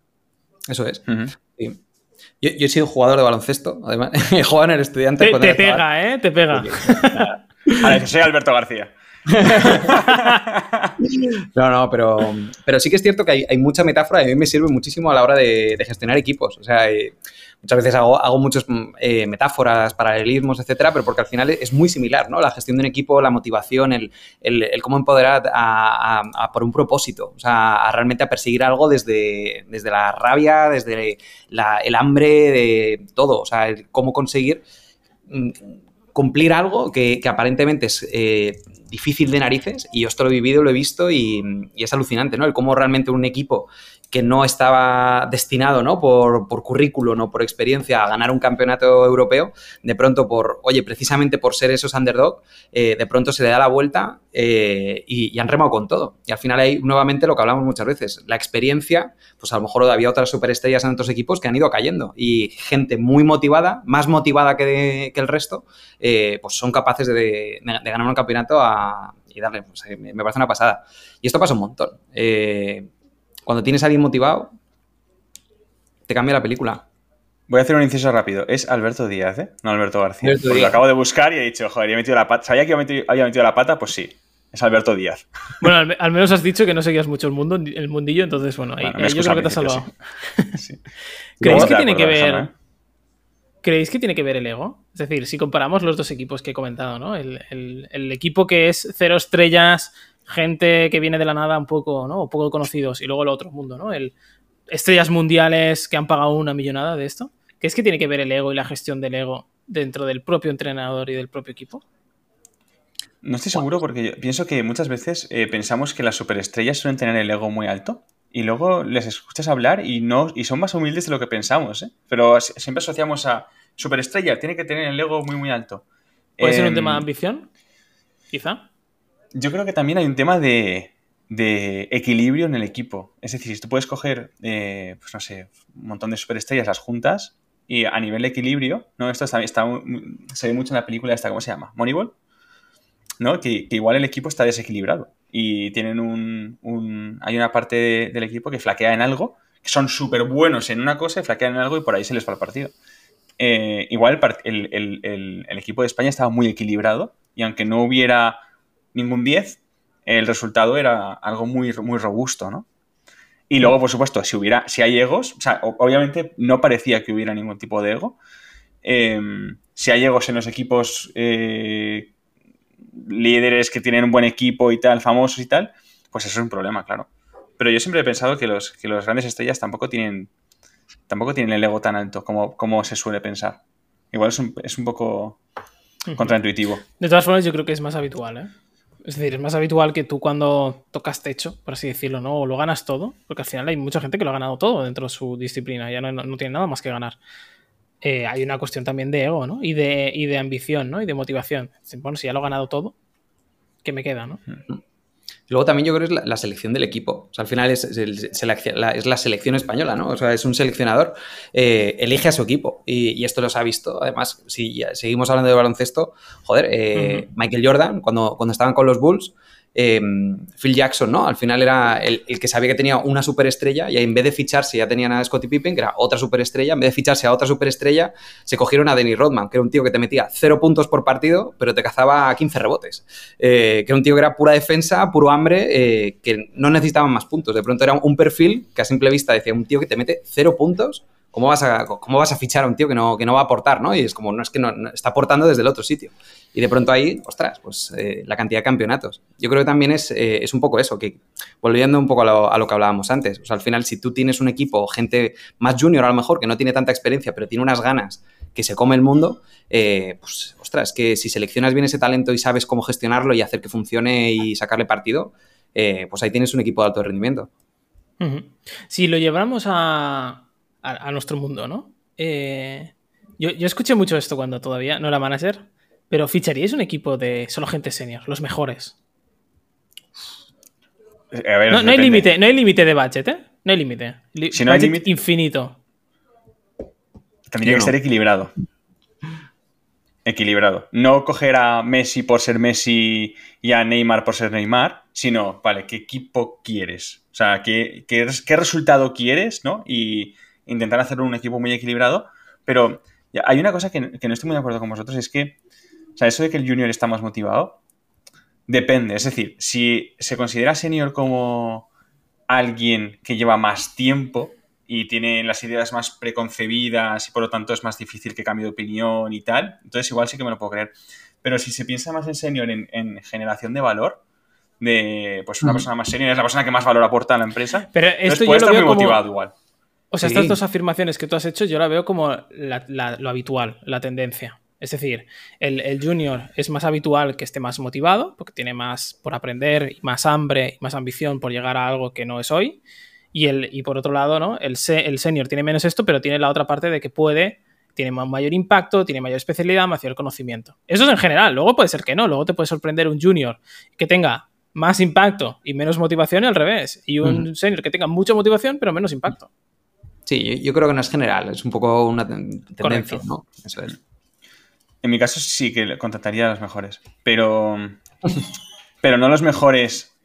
Eso es. Sí. Yo, he sido jugador de baloncesto, además. He jugado en el estudiante. Te, te pega, ¿eh? Te pega. Vale, soy Alberto García. no, no, pero, pero sí que es cierto que hay, mucha metáfora y a mí me sirve muchísimo a la hora de, gestionar equipos. O sea, eh, muchas veces hago, hago muchas eh, metáforas, paralelismos, etcétera, pero porque al final es muy similar, ¿no? La gestión de un equipo, la motivación, el, cómo empoderar a, por un propósito, o sea, realmente a perseguir algo desde, desde la rabia, desde el hambre, de todo, o sea, el cómo conseguir mm, cumplir algo que, aparentemente es eh, difícil de narices y yo esto lo he vivido, lo he visto y, y, es alucinante, ¿no? El cómo realmente un equipo que no estaba destinado, ¿no? Por, por currículo, no por experiencia, a ganar un campeonato europeo, de pronto por, oye, precisamente por ser esos underdog, eh, de pronto se le da la vuelta eh, y, han remado con todo. Y al final hay nuevamente lo que hablamos muchas veces, la experiencia, pues a lo mejor había otras superestrellas en otros equipos que han ido cayendo y gente muy motivada, más motivada que, el resto, eh, pues son capaces de, ganar un campeonato y darle, pues, me parece una pasada. Y esto pasa un montón cuando tienes a alguien motivado, te cambia la película. Voy a hacer un inciso rápido. Es Alberto Díaz, ¿eh? No Alberto García. porque lo acabo de buscar y he dicho, joder, he metido la pata. ¿Sabía que había metido, la pata? Pues sí. Es Alberto Díaz. Bueno, al, menos has dicho que no seguías mucho el mundo, el mundillo, entonces, bueno, ahí, yo creo que te has salvado. ¿Creéis que tiene que ver... ¿eh? ¿Creéis que tiene que ver el ego? Es decir, si comparamos los dos equipos que he comentado, ¿no? El, el equipo que es cero estrellas, gente que viene de la nada un poco, ¿no? O poco conocidos y luego el otro mundo, ¿no? El, estrellas mundiales que han pagado una millonada de esto. ¿Qué es que tiene que ver el ego y la gestión del ego dentro del propio entrenador y del propio equipo? No estoy seguro porque yo pienso que muchas veces eh, pensamos que las superestrellas suelen tener el ego muy alto y luego les escuchas hablar y no y son más humildes de lo que pensamos, ¿eh? Pero siempre asociamos a superestrella, tiene que tener el ego muy muy alto. ¿Puede ser un tema de em, ambición? Quizá yo creo que también hay un tema de, equilibrio en el equipo. Es decir, si tú puedes coger, eh, pues no sé, un montón de superestrellas, las juntas, y a nivel de equilibrio, ¿no? Esto está, se ve mucho en la película esta, ¿cómo se llama? Moneyball, ¿no? Que, igual el equipo está desequilibrado y tienen un... hay una parte del equipo que flaquea en algo, que son súper buenos en una cosa y flaquean en algo y por ahí se les va el partido. Eh, igual el equipo de España estaba muy equilibrado y aunque no hubiera ningún 10, el resultado era algo muy, muy robusto, ¿no? Y luego, por supuesto, si hubiera, si hay egos, o sea, obviamente no parecía que hubiera ningún tipo de ego. Em, si hay egos en los equipos eh, líderes que tienen un buen equipo y tal, famosos y tal, pues eso es un problema, claro. Pero yo siempre he pensado que los, que los grandes estrellas tampoco tienen, tampoco tienen el ego tan alto como, como se suele pensar. Igual es un, es un poco contraintuitivo. De todas formas, yo creo que es más habitual, ¿eh? Es decir, es más habitual que tú cuando tocas techo, por así decirlo, ¿no? O lo ganas todo, porque al final hay mucha gente que lo ha ganado todo dentro de su disciplina, ya no, tiene nada más que ganar. Eh, hay una cuestión también de ego, ¿no? Y de, y de ambición, ¿no? Y de motivación. Bueno, si ya lo he ganado todo, ¿qué me queda, no? Luego también yo creo que es la, selección del equipo. O sea, al final es, la, selección española, ¿no? O sea, es un seleccionador, eh, elige a su equipo. Y, esto los ha visto. Además, si seguimos hablando de baloncesto, joder, eh, Michael Jordan, cuando, cuando estaban con los Bulls, Em, Phil Jackson, ¿no? Al final era el, que sabía que tenía una superestrella y en vez de ficharse ya tenían a Scottie Pippen, que era otra superestrella, en vez de ficharse a otra superestrella, se cogieron a Dennis Rodman, que era un tío que te metía cero puntos por partido, pero te cazaba 15 rebotes. Eh, que era un tío que era pura defensa, puro hambre, eh, que no necesitaban más puntos. De pronto era un perfil que a simple vista decía un tío que te mete cero puntos ¿cómo vas a, cómo vas a fichar a un tío que no, que no va a aportar, ¿no? Y es como, no es que no, está aportando desde el otro sitio. Y de pronto ahí, ostras, pues eh, la cantidad de campeonatos. Yo creo que también es, eh, es un poco eso, que volviendo un poco a lo, que hablábamos antes, o sea, al final si tú tienes un equipo, gente más junior a lo mejor, que no tiene tanta experiencia, pero tiene unas ganas que se come el mundo, eh, pues ostras, que si seleccionas bien ese talento y sabes cómo gestionarlo y hacer que funcione y sacarle partido, pues ahí tienes un equipo de alto rendimiento. Si lo llevamos a, a, nuestro mundo, ¿no? Eh, yo, escuché mucho esto cuando todavía no era manager, pero ficharíais un equipo de solo gente senior, los mejores. no, hay límite, no hay límite de budget, ¿eh? No hay límite. Si no hay límite infinito. Tendría que ser equilibrado. Equilibrado. No coger a Messi por ser Messi y a Neymar por ser Neymar, sino, vale, ¿qué equipo quieres? O sea, ¿qué, qué, qué resultado quieres, ¿no? Y, intentar hacer un equipo muy equilibrado, pero hay una cosa que, que no estoy muy de acuerdo con vosotros, es que, sea, eso de que el junior está más motivado, depende. Es decir, si se considera senior como alguien que lleva más tiempo y tiene las ideas más preconcebidas y por lo tanto es más difícil que cambie de opinión y tal, entonces igual sí que me lo puedo creer. Pero si se piensa más en senior en, generación de valor, de pues una persona más senior es la persona que más valor aporta a la empresa, pero esto puede estar muy motivado igual. O sea, estas dos afirmaciones que tú has hecho, yo la veo como lo habitual, la tendencia. Es decir, el, junior es más habitual que esté más motivado, porque tiene más por aprender, más hambre, y más ambición por llegar a algo que no es hoy. Y, el, y por otro lado, ¿no? el, el senior tiene menos esto, pero tiene la otra parte de que puede, tiene mayor impacto, tiene mayor especialidad, mayor conocimiento. Eso es en general. Luego puede ser que no. Luego te puede sorprender un junior que tenga más impacto y menos motivación y al revés. Y un senior que tenga mucha motivación, pero menos impacto. Sí, yo, creo que no es general, es un poco una tendencia, ¿no? Eso es. En mi caso sí que contrataría a los mejores, pero, pero no los mejores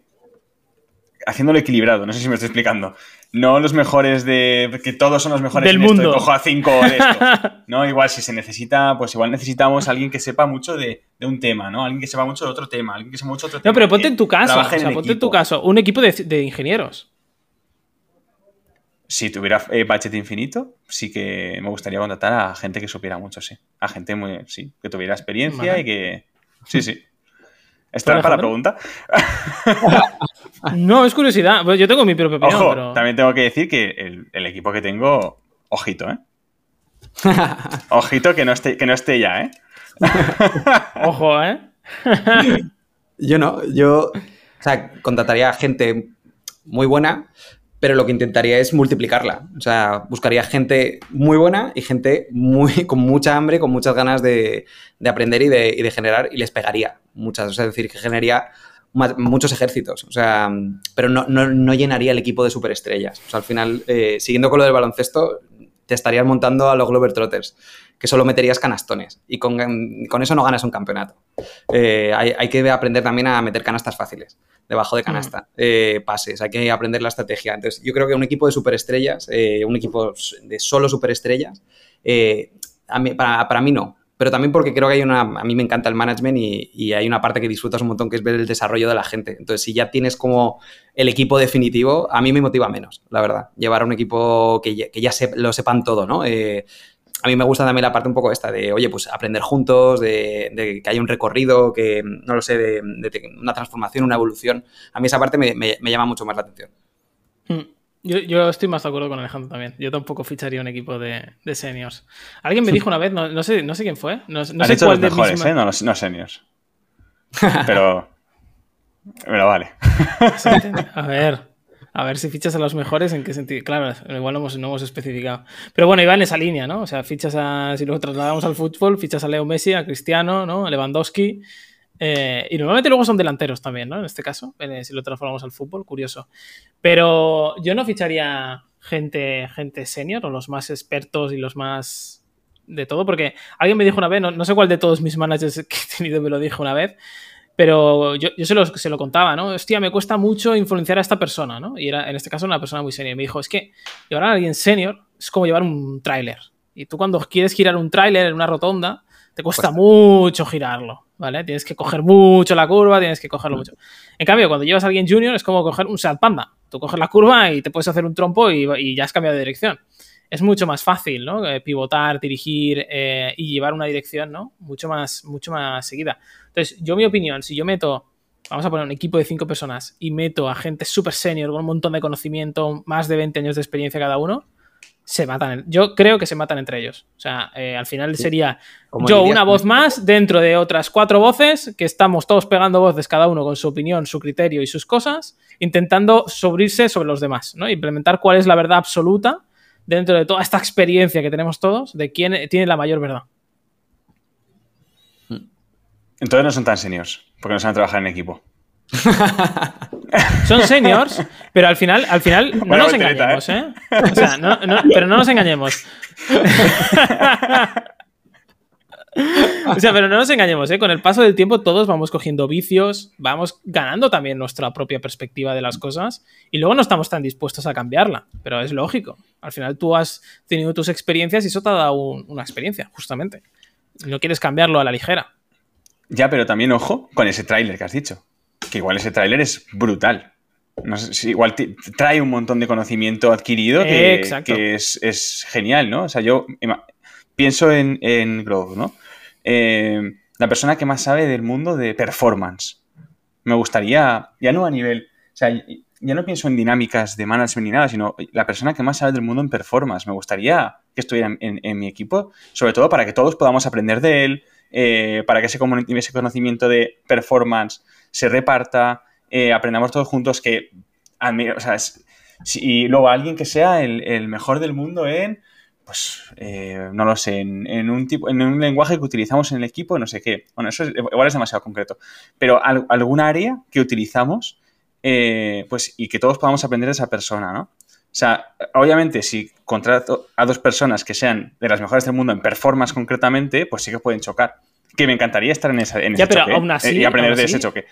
haciéndolo equilibrado, no sé si me estoy explicando. No los mejores de que todos son los mejores del mundo. cojo a cinco de estos. No, igual si se necesita, pues igual necesitamos a alguien que sepa mucho de, un tema, ¿no? Alguien que sepa mucho de otro tema, alguien que sepa mucho de otro tema. No, pero ponte en tu caso, o sea, ponte en tu caso, un equipo de ingenieros si tuviera eh, budget infinito, sí que me gustaría contratar a gente que supiera mucho, sí. A gente muy, sí, que tuviera experiencia y que... Sí, sí. ¿Está para la pregunta? no, es curiosidad. Pues yo tengo mi propia opinión, Ojo, también tengo que decir que el, equipo que tengo, ojito, ¿eh? ojito que no esté, que no esté ya, ¿eh? Ojo, ¿eh? yo no, yo... O sea, contrataría a gente muy buena, pero lo que intentaría es multiplicarla. O sea, buscaría gente muy buena y gente muy, con mucha hambre, con muchas ganas de, aprender y de, generar, y les pegaría muchas. O sea, es decir, que generaría muchos ejércitos. O sea, pero no, llenaría el equipo de superestrellas. O sea, al final, eh, siguiendo con lo del baloncesto, te estarías montando a los Glover Trotters, que solo meterías canastones. Y con, eso no ganas un campeonato. Eh, hay, hay que aprender también a meter canastas fáciles debajo de mm. canasta, eh, pases, hay que aprender la estrategia. Entonces, yo creo que un equipo de superestrellas, eh, un equipo de solo superestrellas, eh, para, mí no. Pero también porque creo que hay una. A mí me encanta el management y, hay una parte que disfrutas un montón que es ver el desarrollo de la gente. Entonces, si ya tienes como el equipo definitivo, a mí me motiva menos, la verdad. Llevar a un equipo que ya, que ya lo sepan todo, ¿no? A mí me gusta también la parte un poco esta de, oye, pues aprender juntos, de, que haya un recorrido, que, no lo sé, de, una transformación, una evolución. A mí esa parte me, llama mucho más la atención. Hmm. Yo, estoy más de acuerdo con Alejandro también. Yo tampoco ficharía un equipo de, seniors. Alguien me dijo una vez, no, sé, no sé quién fue. No, sé cuál los mejores, ¿eh? No, no seniors. Pero. Pero vale. A ver. A ver si fichas a los mejores, ¿en qué sentido? Claro, igual no hemos, no hemos especificado. Pero bueno, iba en esa línea, ¿no? O sea, fichas a, si lo trasladamos al fútbol, fichas a Leo Messi, a Cristiano, ¿no? A Lewandowski. Eh, y normalmente luego son delanteros también, ¿no? En este caso, eh, si lo transformamos al fútbol, curioso. Pero yo no ficharía gente, gente senior o los más expertos y los más de todo, porque alguien me dijo una vez, no, no sé cuál de todos mis managers que he tenido me lo dijo una vez, pero yo, yo se, lo, se, lo, contaba, ¿no? Hostia, me cuesta mucho influenciar a esta persona, ¿no? Y era, en este caso, una persona muy senior. Me dijo, es que llevar a alguien senior es como llevar un tráiler. Y tú cuando quieres girar un tráiler en una rotonda, te cuesta, mucho girarlo, ¿vale? Tienes que coger mucho la curva, tienes que cogerlo mm. mucho. En cambio, cuando llevas a alguien junior es como coger un Seat Panda. Tú coges la curva y te puedes hacer un trompo y, y ya has cambiado de dirección es mucho más fácil, ¿no? Eh, pivotar, dirigir eh, y llevar una dirección, ¿no? Mucho más, mucho más seguida. Entonces, yo mi opinión, si yo meto, vamos a poner un equipo de cinco personas y meto a gente súper senior con un montón de conocimiento, más de 20 años de experiencia cada uno, se matan. Yo creo que se matan entre ellos. O sea, eh, al final sería yo una voz más dentro de otras cuatro voces que estamos todos pegando voces cada uno con su opinión, su criterio y sus cosas, intentando sobrirse sobre los demás, ¿no? Implementar cuál es la verdad absoluta dentro de toda esta experiencia que tenemos todos, de quién tiene la mayor verdad. Entonces no son tan seniors, porque no saben trabajar en equipo. son seniors, pero al final, al final no nos engañemos, ¿eh? O sea, pero no nos engañemos. o sea, pero no nos engañemos, ¿eh? Con el paso del tiempo todos vamos cogiendo vicios, vamos ganando también nuestra propia perspectiva de las cosas y luego no estamos tan dispuestos a cambiarla, pero es lógico Al final tú has tenido tus experiencias y eso te ha dado una experiencia, justamente. No quieres cambiarlo a la ligera. Ya, pero también ojo con ese tráiler que has dicho. Que igual ese tráiler es brutal. No sé si igual trae un montón de conocimiento adquirido que, es, genial, ¿no? O sea, yo pienso en, en ¿no? Eh, la persona que más sabe del mundo de performance. Me gustaría, ya no a nivel, o sea, ya no pienso en dinámicas de management ni nada, sino la persona que más sabe del mundo en performance. Me gustaría que estuviera en, mi equipo, sobre todo para que todos podamos aprender de él, eh, para que ese, conocimiento de performance se reparta, eh, aprendamos todos juntos que, o sea, y luego alguien que sea el mejor del mundo en pues, eh, no lo sé, en, un tipo, en un lenguaje que utilizamos en el equipo, no sé qué. Bueno, eso igual es demasiado concreto. Pero algún área que utilizamos, eh, pues, y que todos podamos aprender de esa persona, ¿no? O sea, obviamente, si contrato a dos personas que sean de las mejores del mundo en performance concretamente, pues sí que pueden chocar. Que me encantaría estar en, esa, en ese choque y aprender de ese choque.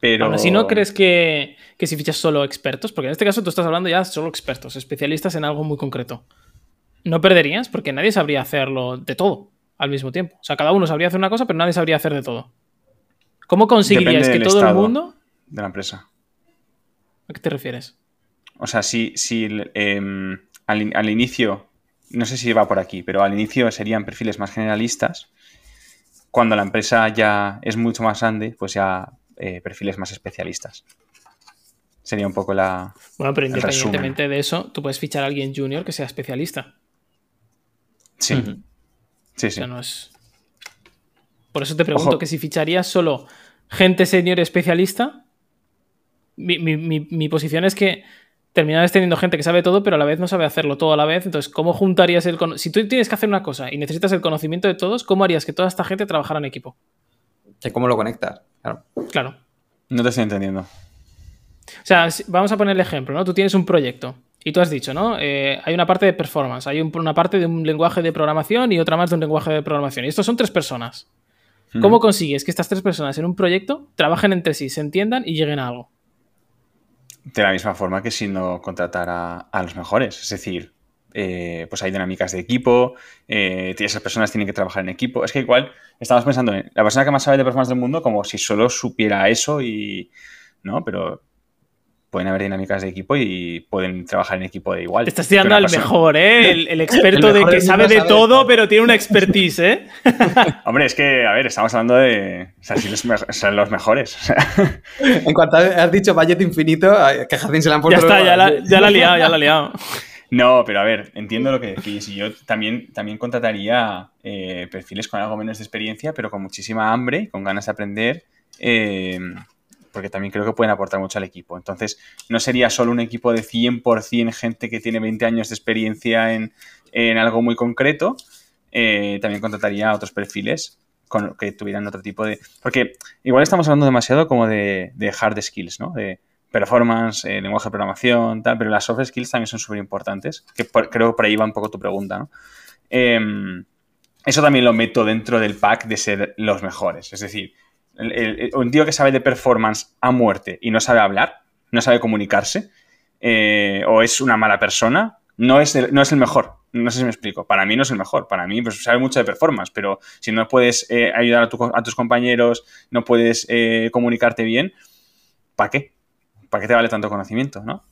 Pero... Aún así, ¿no crees que, si fichas solo expertos? Porque en este caso tú estás hablando ya solo expertos, especialistas en algo muy concreto. ¿No perderías? Porque nadie sabría hacerlo de todo al mismo tiempo. O sea, cada uno sabría hacer una cosa, pero nadie sabría hacer de todo. ¿Cómo conseguirías que todo el mundo... De la empresa. ¿A qué te refieres? O sea, si, si em, al, inicio, no sé si va por aquí, pero al inicio serían perfiles más generalistas. Cuando la empresa ya es mucho más grande, pues ya eh, perfiles más especialistas. Sería un poco la. Bueno, pero independientemente de eso, tú puedes fichar a alguien junior que sea especialista. Sí. Sí, sí. Por eso te pregunto que si ficharías solo gente senior especialista. Mi, posición es que terminarás teniendo gente que sabe todo, pero a la vez no sabe hacerlo todo a la vez. Entonces, ¿cómo juntarías el Si tú tienes que hacer una cosa y necesitas el conocimiento de todos, ¿cómo harías que toda esta gente trabajara en equipo? ¿Cómo lo conectas? Claro. No te estoy entendiendo. O sea, vamos a poner el ejemplo, ¿no? Tú tienes un proyecto y tú has dicho, ¿no? Eh, hay una parte de performance, hay una parte de un lenguaje de programación y otra más de un lenguaje de programación. Y estos son tres personas. ¿Cómo consigues que estas tres personas en un proyecto trabajen entre sí, se entiendan y lleguen a algo? De la misma forma que si no contratar a los mejores. Es decir, eh, pues hay dinámicas de equipo, eh, esas personas tienen que trabajar en equipo. Es que igual estamos pensando en la persona que más sabe de performance del mundo como si solo supiera eso y... ¿no? Pero pueden haber dinámicas de equipo y pueden trabajar en equipo de igual. Te estás tirando al mejor, ¿eh? El, experto de que sabe de todo, pero tiene una expertise, ¿eh? Hombre, es que, a ver, estamos hablando de. O sea, si son los mejores. en cuanto has dicho budget infinito, que Jacín se la han puesto. Ya está, ya la, ya la ha liado, ya la ha liado. No, pero a ver, entiendo lo que decís. Y yo también, también contrataría eh, perfiles con algo menos de experiencia, pero con muchísima hambre, con ganas de aprender, eh, porque también creo que pueden aportar mucho al equipo. Entonces, no sería solo un equipo de 100% gente que tiene 20 años de experiencia en, algo muy concreto. Eh, también contrataría otros perfiles con, que tuvieran otro tipo de... Porque igual estamos hablando demasiado como de, de hard skills, ¿no? De, performance, eh, lenguaje de programación, tal, pero las soft skills también son súper importantes, que creo que por ahí va un poco tu pregunta. Em, eso también lo meto dentro del pack de ser los mejores. Es decir, un tío que sabe de performance a muerte y no sabe hablar, no sabe comunicarse, eh, o es una mala persona, no es, el, no es el mejor. No sé si me explico. Para mí no es el mejor. Para mí, pues sabe mucho de performance, pero si no puedes eh, ayudar a, tus compañeros, no puedes comunicarte bien, ¿para qué? ¿Para qué te vale tanto conocimiento? ¿no?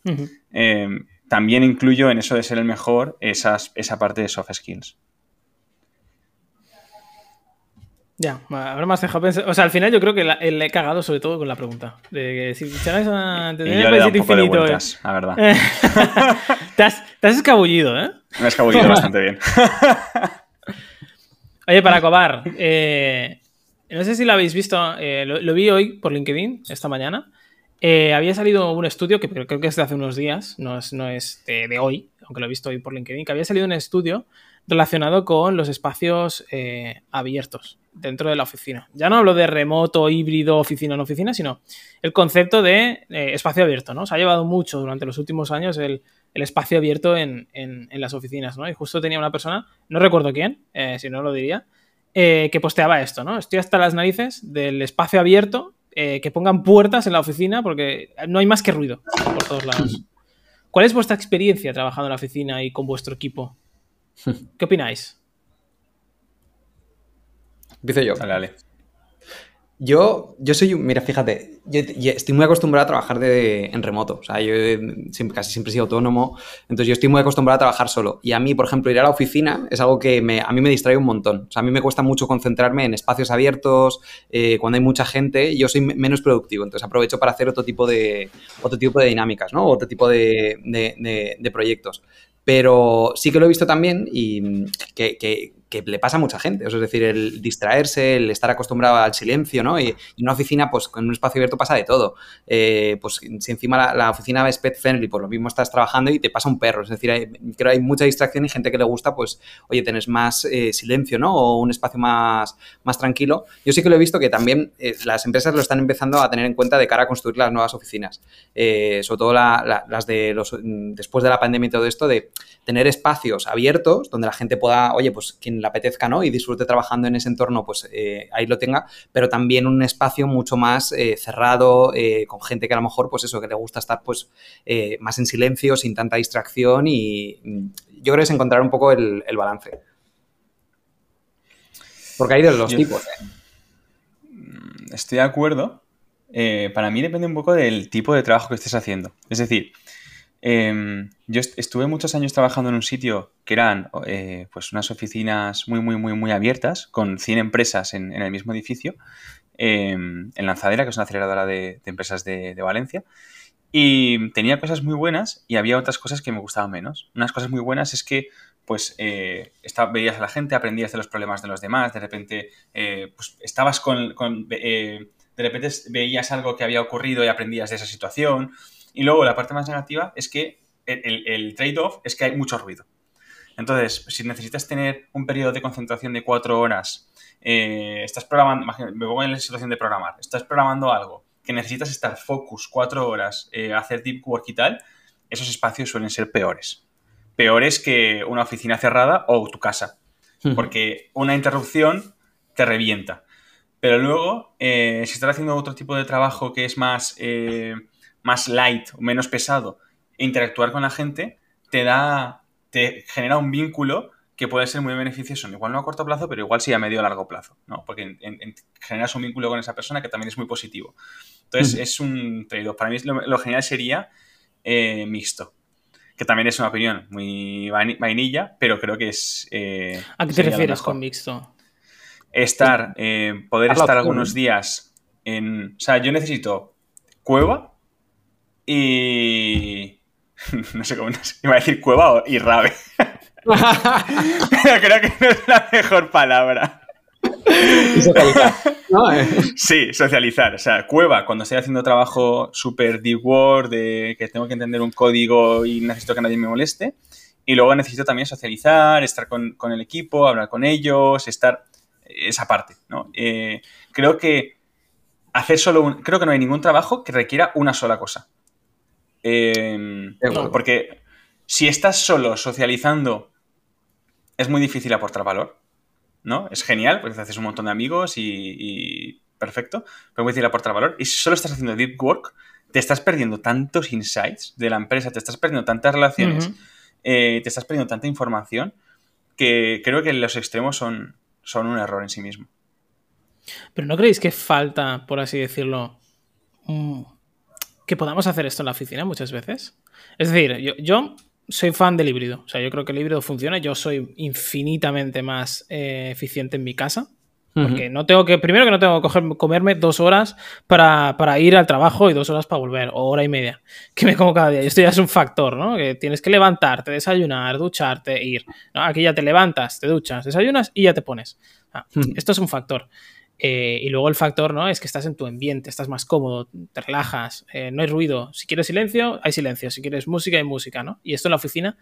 Eh, también incluyo en eso de ser el mejor esas, esa parte de soft skills. Ya, ahora más dejado pensar. O sea, al final yo creo que le he cagado sobre todo con la pregunta. De que si ficharas a. un infinito. De la verdad. te, has, escabullido, ¿eh? Me he escabullido bastante bien. Oye, para acabar, eh, no sé si lo habéis visto, eh, lo, vi hoy por LinkedIn, esta mañana. Eh, había salido un estudio, que creo que es de hace unos días, no es, no es de, hoy, aunque lo he visto hoy por LinkedIn, que había salido un estudio relacionado con los espacios eh, abiertos dentro de la oficina. Ya no hablo de remoto, híbrido, oficina en oficina, sino el concepto de eh, espacio abierto, ¿no? Se ha llevado mucho durante los últimos años el, espacio abierto en, las oficinas, ¿no? Y justo tenía una persona, no recuerdo quién, si no lo diría, que posteaba esto, ¿no? Estoy hasta las narices del espacio abierto eh, que pongan puertas en la oficina porque no hay más que ruido por todos lados. ¿Cuál es vuestra experiencia trabajando en la oficina y con vuestro equipo? ¿Qué opináis? Empiezo yo. Dale, dale. Yo, yo soy, mira, fíjate, yo, estoy muy acostumbrado a trabajar de, en remoto. O sea, yo eh, casi siempre he sido autónomo, entonces yo estoy muy acostumbrado a trabajar solo. Y a mí, por ejemplo, ir a la oficina es algo que me- a mí me distrae un montón. O sea, a mí me cuesta mucho concentrarme en espacios abiertos, eh, cuando hay mucha gente, yo soy me- menos productivo. Entonces aprovecho para hacer otro tipo de, otro tipo de dinámicas, ¿no? Otro tipo de, de- proyectos. Pero sí que lo he visto también y que- que le pasa a mucha gente. Es decir, el distraerse, el estar acostumbrado al silencio, ¿no? Y, una oficina, pues con un espacio abierto pasa de todo. Eh, pues si encima la, la oficina es pet friendly, por lo mismo estás trabajando y te pasa un perro. Es decir, hay- creo hay mucha distracción y gente que le gusta, pues, oye, tenés más eh, silencio, ¿no? O un espacio más, más tranquilo. Yo sí que lo he visto que también eh, las empresas lo están empezando a tener en cuenta de cara a construir las nuevas oficinas. Sobre todo la- la- las de los mm, después de la pandemia y todo esto, de tener espacios abiertos donde la gente pueda, oye, pues quien le apetezca, ¿no? Y disfrute trabajando en ese entorno, pues eh, ahí lo tenga, pero también un espacio mucho más eh, cerrado, eh, con gente que a lo mejor, pues eso, que le gusta estar pues más en silencio, sin tanta distracción y mm, yo creo que es encontrar un poco el, el balance. Porque hay de los Yo- tipos, ¿eh? Estoy de acuerdo. Para mí depende un poco del tipo de trabajo que estés haciendo. Es decir, em, yo est- estuve muchos años trabajando en un sitio que eran eh, pues unas oficinas muy, muy, muy, muy abiertas, con 100 empresas en, en el mismo edificio, em, en Lanzadera, que es una aceleradora de, de empresas de, de Valencia. Y tenía cosas muy buenas y había otras cosas que me gustaban menos. Unas cosas muy buenas es que pues eh, esta- veías a la gente, aprendías de los problemas de los demás, de repente eh, pues, estabas con... con, eh, de repente veías algo que había ocurrido y aprendías de esa situación. Y luego la parte más negativa es que el, trade-off es que hay mucho ruido. Entonces, si necesitas tener un periodo de concentración de cuatro horas, eh, estás programando, me pongo en la situación de programar, estás programando algo que necesitas estar focus cuatro horas, eh, hacer deep work y tal, esos espacios suelen ser peores. Peores que una oficina cerrada o tu casa. Porque una interrupción te revienta. Pero luego, eh, si estás haciendo otro tipo de trabajo que es más, más light o menos pesado, e interactuar con la gente te da, te genera un vínculo que puede ser muy beneficioso, igual no a corto plazo, pero igual sí a medio o largo plazo, ¿no? Porque en- en- generas un vínculo con esa persona que también es muy positivo. Entonces, es un trade-off. Para mí lo, lo genial sería eh, mixto, que también es una opinión muy vaini- vainilla, pero creo que es... eh, ¿A qué te refieres con mixto? estar, eh, poder estar algunos días en... O sea, yo necesito cueva. No sé cómo... Iba a decir cueva o- y rave. Pero creo que no es la mejor palabra. Y socializar, ¿no? Eh, Sí, socializar. O sea, cueva, cuando estoy haciendo trabajo súper deep work, de que tengo que entender un código y necesito que nadie me moleste. Y luego necesito también socializar, estar con, con el equipo, hablar con ellos, estar... Esa parte, ¿no? Eh, creo que hacer solo un... Creo que no hay ningún trabajo que requiera una sola cosa. Eh, acuerdo. porque si estás solo socializando, es muy difícil aportar valor, ¿no? Es genial, porque te haces un montón de amigos y, y perfecto, pero es muy difícil aportar valor. Y si solo estás haciendo deep work, te estás perdiendo tantos insights de la empresa, te estás perdiendo tantas relaciones, eh, te estás perdiendo tanta información, que creo que los extremos son, son un error en sí mismo. Pero ¿no creéis que falta, por así decirlo, que podamos hacer esto en la oficina muchas veces? Es decir, yo, yo soy fan del híbrido. O sea, yo creo que el híbrido funciona. Yo soy infinitamente más eh, eficiente en mi casa. Porque no tengo que, primero que no tengo que coger- comerme dos horas para, para ir al trabajo y dos horas para volver, o hora y media, que me como cada día. Y esto ya es un factor, ¿no? Que tienes que levantarte, desayunar, ducharte, ir. ¿no? Aquí ya te levantas, te duchas, desayunas y ya te pones. Ah, esto es un factor. Eh, y luego el factor, ¿no? Es que estás en tu ambiente, estás más cómodo, te relajas, eh, no hay ruido. Si quieres silencio, hay silencio. Si quieres música, hay música, ¿no? Y esto en la oficina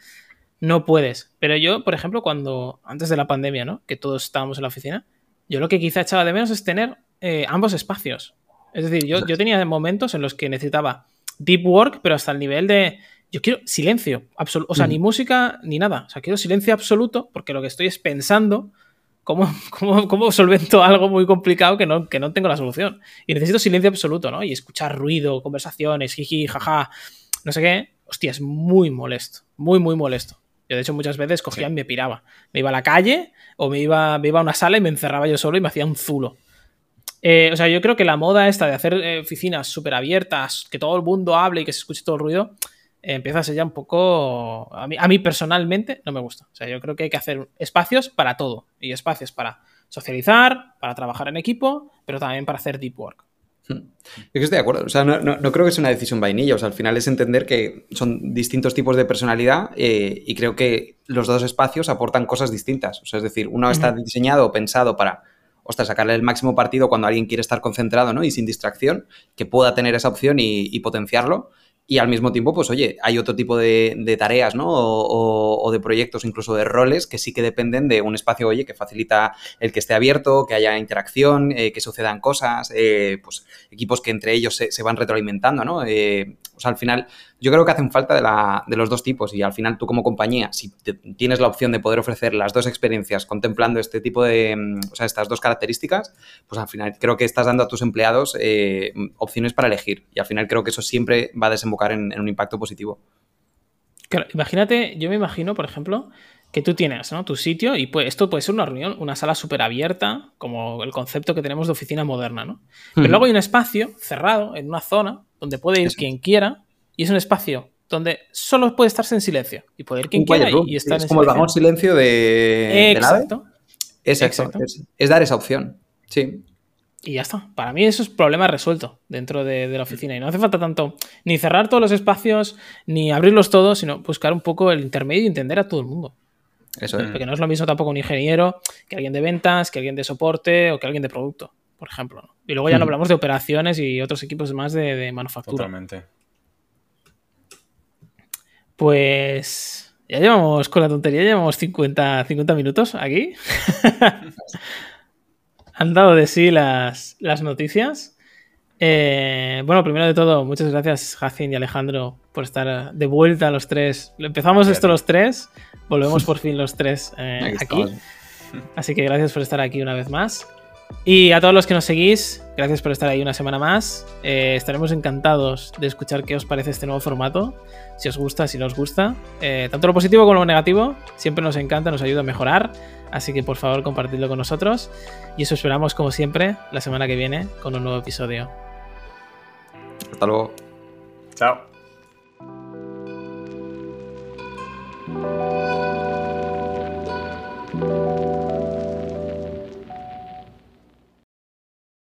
no puedes. Pero yo, por ejemplo, cuando, antes de la pandemia, ¿no? Que todos estábamos en la oficina, yo lo que quizá echaba de menos es tener eh, ambos espacios. Es decir, yo, yo tenía momentos en los que necesitaba deep work, pero hasta el nivel de. Yo quiero silencio, absoluto. O sea, ni música ni nada. O sea, quiero silencio absoluto porque lo que estoy es pensando cómo, cómo, cómo solvento algo muy complicado que no, que no tengo la solución. Y necesito silencio absoluto, ¿no? Y escuchar ruido, conversaciones, jiji, jaja, no sé qué. hostia, es muy molesto, muy, muy molesto. Yo, de hecho, muchas veces cogía y me piraba. Me iba a la calle o me iba, me iba a una sala y me encerraba yo solo y me hacía un zulo. Eh, o sea, yo creo que la moda esta de hacer eh, oficinas súper abiertas, que todo el mundo hable y que se escuche todo el ruido, empieza a ser ya un poco... A mí, a mí personalmente no me gusta. O sea, yo creo que hay que hacer espacios para todo. Y espacios para socializar, para trabajar en equipo, pero también para hacer deep work. Yo que estoy de acuerdo. O sea, no, no, creo que sea una decisión vainilla. O sea, al final es entender que son distintos tipos de personalidad y creo que los dos espacios aportan cosas distintas. O sea, es decir, uno está diseñado o pensado para ostras, sacarle el máximo partido cuando alguien quiere estar concentrado ¿no? y sin distracción, que pueda tener esa opción y, potenciarlo. Y al mismo tiempo, pues oye, hay otro tipo de, tareas, ¿no? O, de proyectos, incluso de roles, que sí que dependen de un espacio, oye, que facilita el que esté abierto, que haya interacción, eh, que sucedan cosas, eh, pues equipos que entre ellos se, van retroalimentando, ¿no? Eh, o sea, al final, yo creo que hacen falta de, los dos tipos y al final tú como compañía, si tienes la opción de poder ofrecer las dos experiencias contemplando este tipo de, mm, o sea, estas dos características, pues al final creo que estás dando a tus empleados eh, opciones para elegir y al final creo que eso siempre va a desembocar en, un impacto positivo. Claro, imagínate, yo me imagino, por ejemplo, que tú tienes ¿no? tu sitio y esto puede ser una reunión, una sala súper abierta, como el concepto que tenemos de oficina moderna, ¿no? Pero luego hay un espacio cerrado en una zona donde puede ir quien quiera y es un espacio donde solo puede estarse en silencio y poder quien quiera y, estar es como el vagón silencio de, Exacto. Exacto. Es, dar esa opción. Sí. Y ya está. Para mí eso es problema resuelto dentro de, la oficina. Y no hace falta tanto ni cerrar todos los espacios, ni abrirlos todos, sino buscar un poco el intermedio y entender a todo el mundo. Eso es. Porque no es lo mismo tampoco un ingeniero que alguien de ventas, que alguien de soporte o que alguien de producto, por ejemplo. Y luego ya no hablamos de operaciones y otros equipos más de, de manufactura. Totalmente. Pues ya llevamos con la tontería, llevamos 50, 50 minutos aquí. Han dado de sí las, noticias. Eh, bueno, primero de todo, muchas gracias, Jacin y Alejandro, por estar de vuelta los tres. Empezamos esto los tres, volvemos por fin los tres eh, aquí. Así que gracias por estar aquí una vez más. Y a todos los que nos seguís, gracias por estar ahí una semana más. Eh, estaremos encantados de escuchar qué os parece este nuevo formato. Si os gusta, si no os gusta. Eh, tanto lo positivo como lo negativo. Siempre nos encanta, nos ayuda a mejorar. Así que por favor compartidlo con nosotros. Y eso esperamos, como siempre, la semana que viene con un nuevo episodio. Hasta luego. Chao.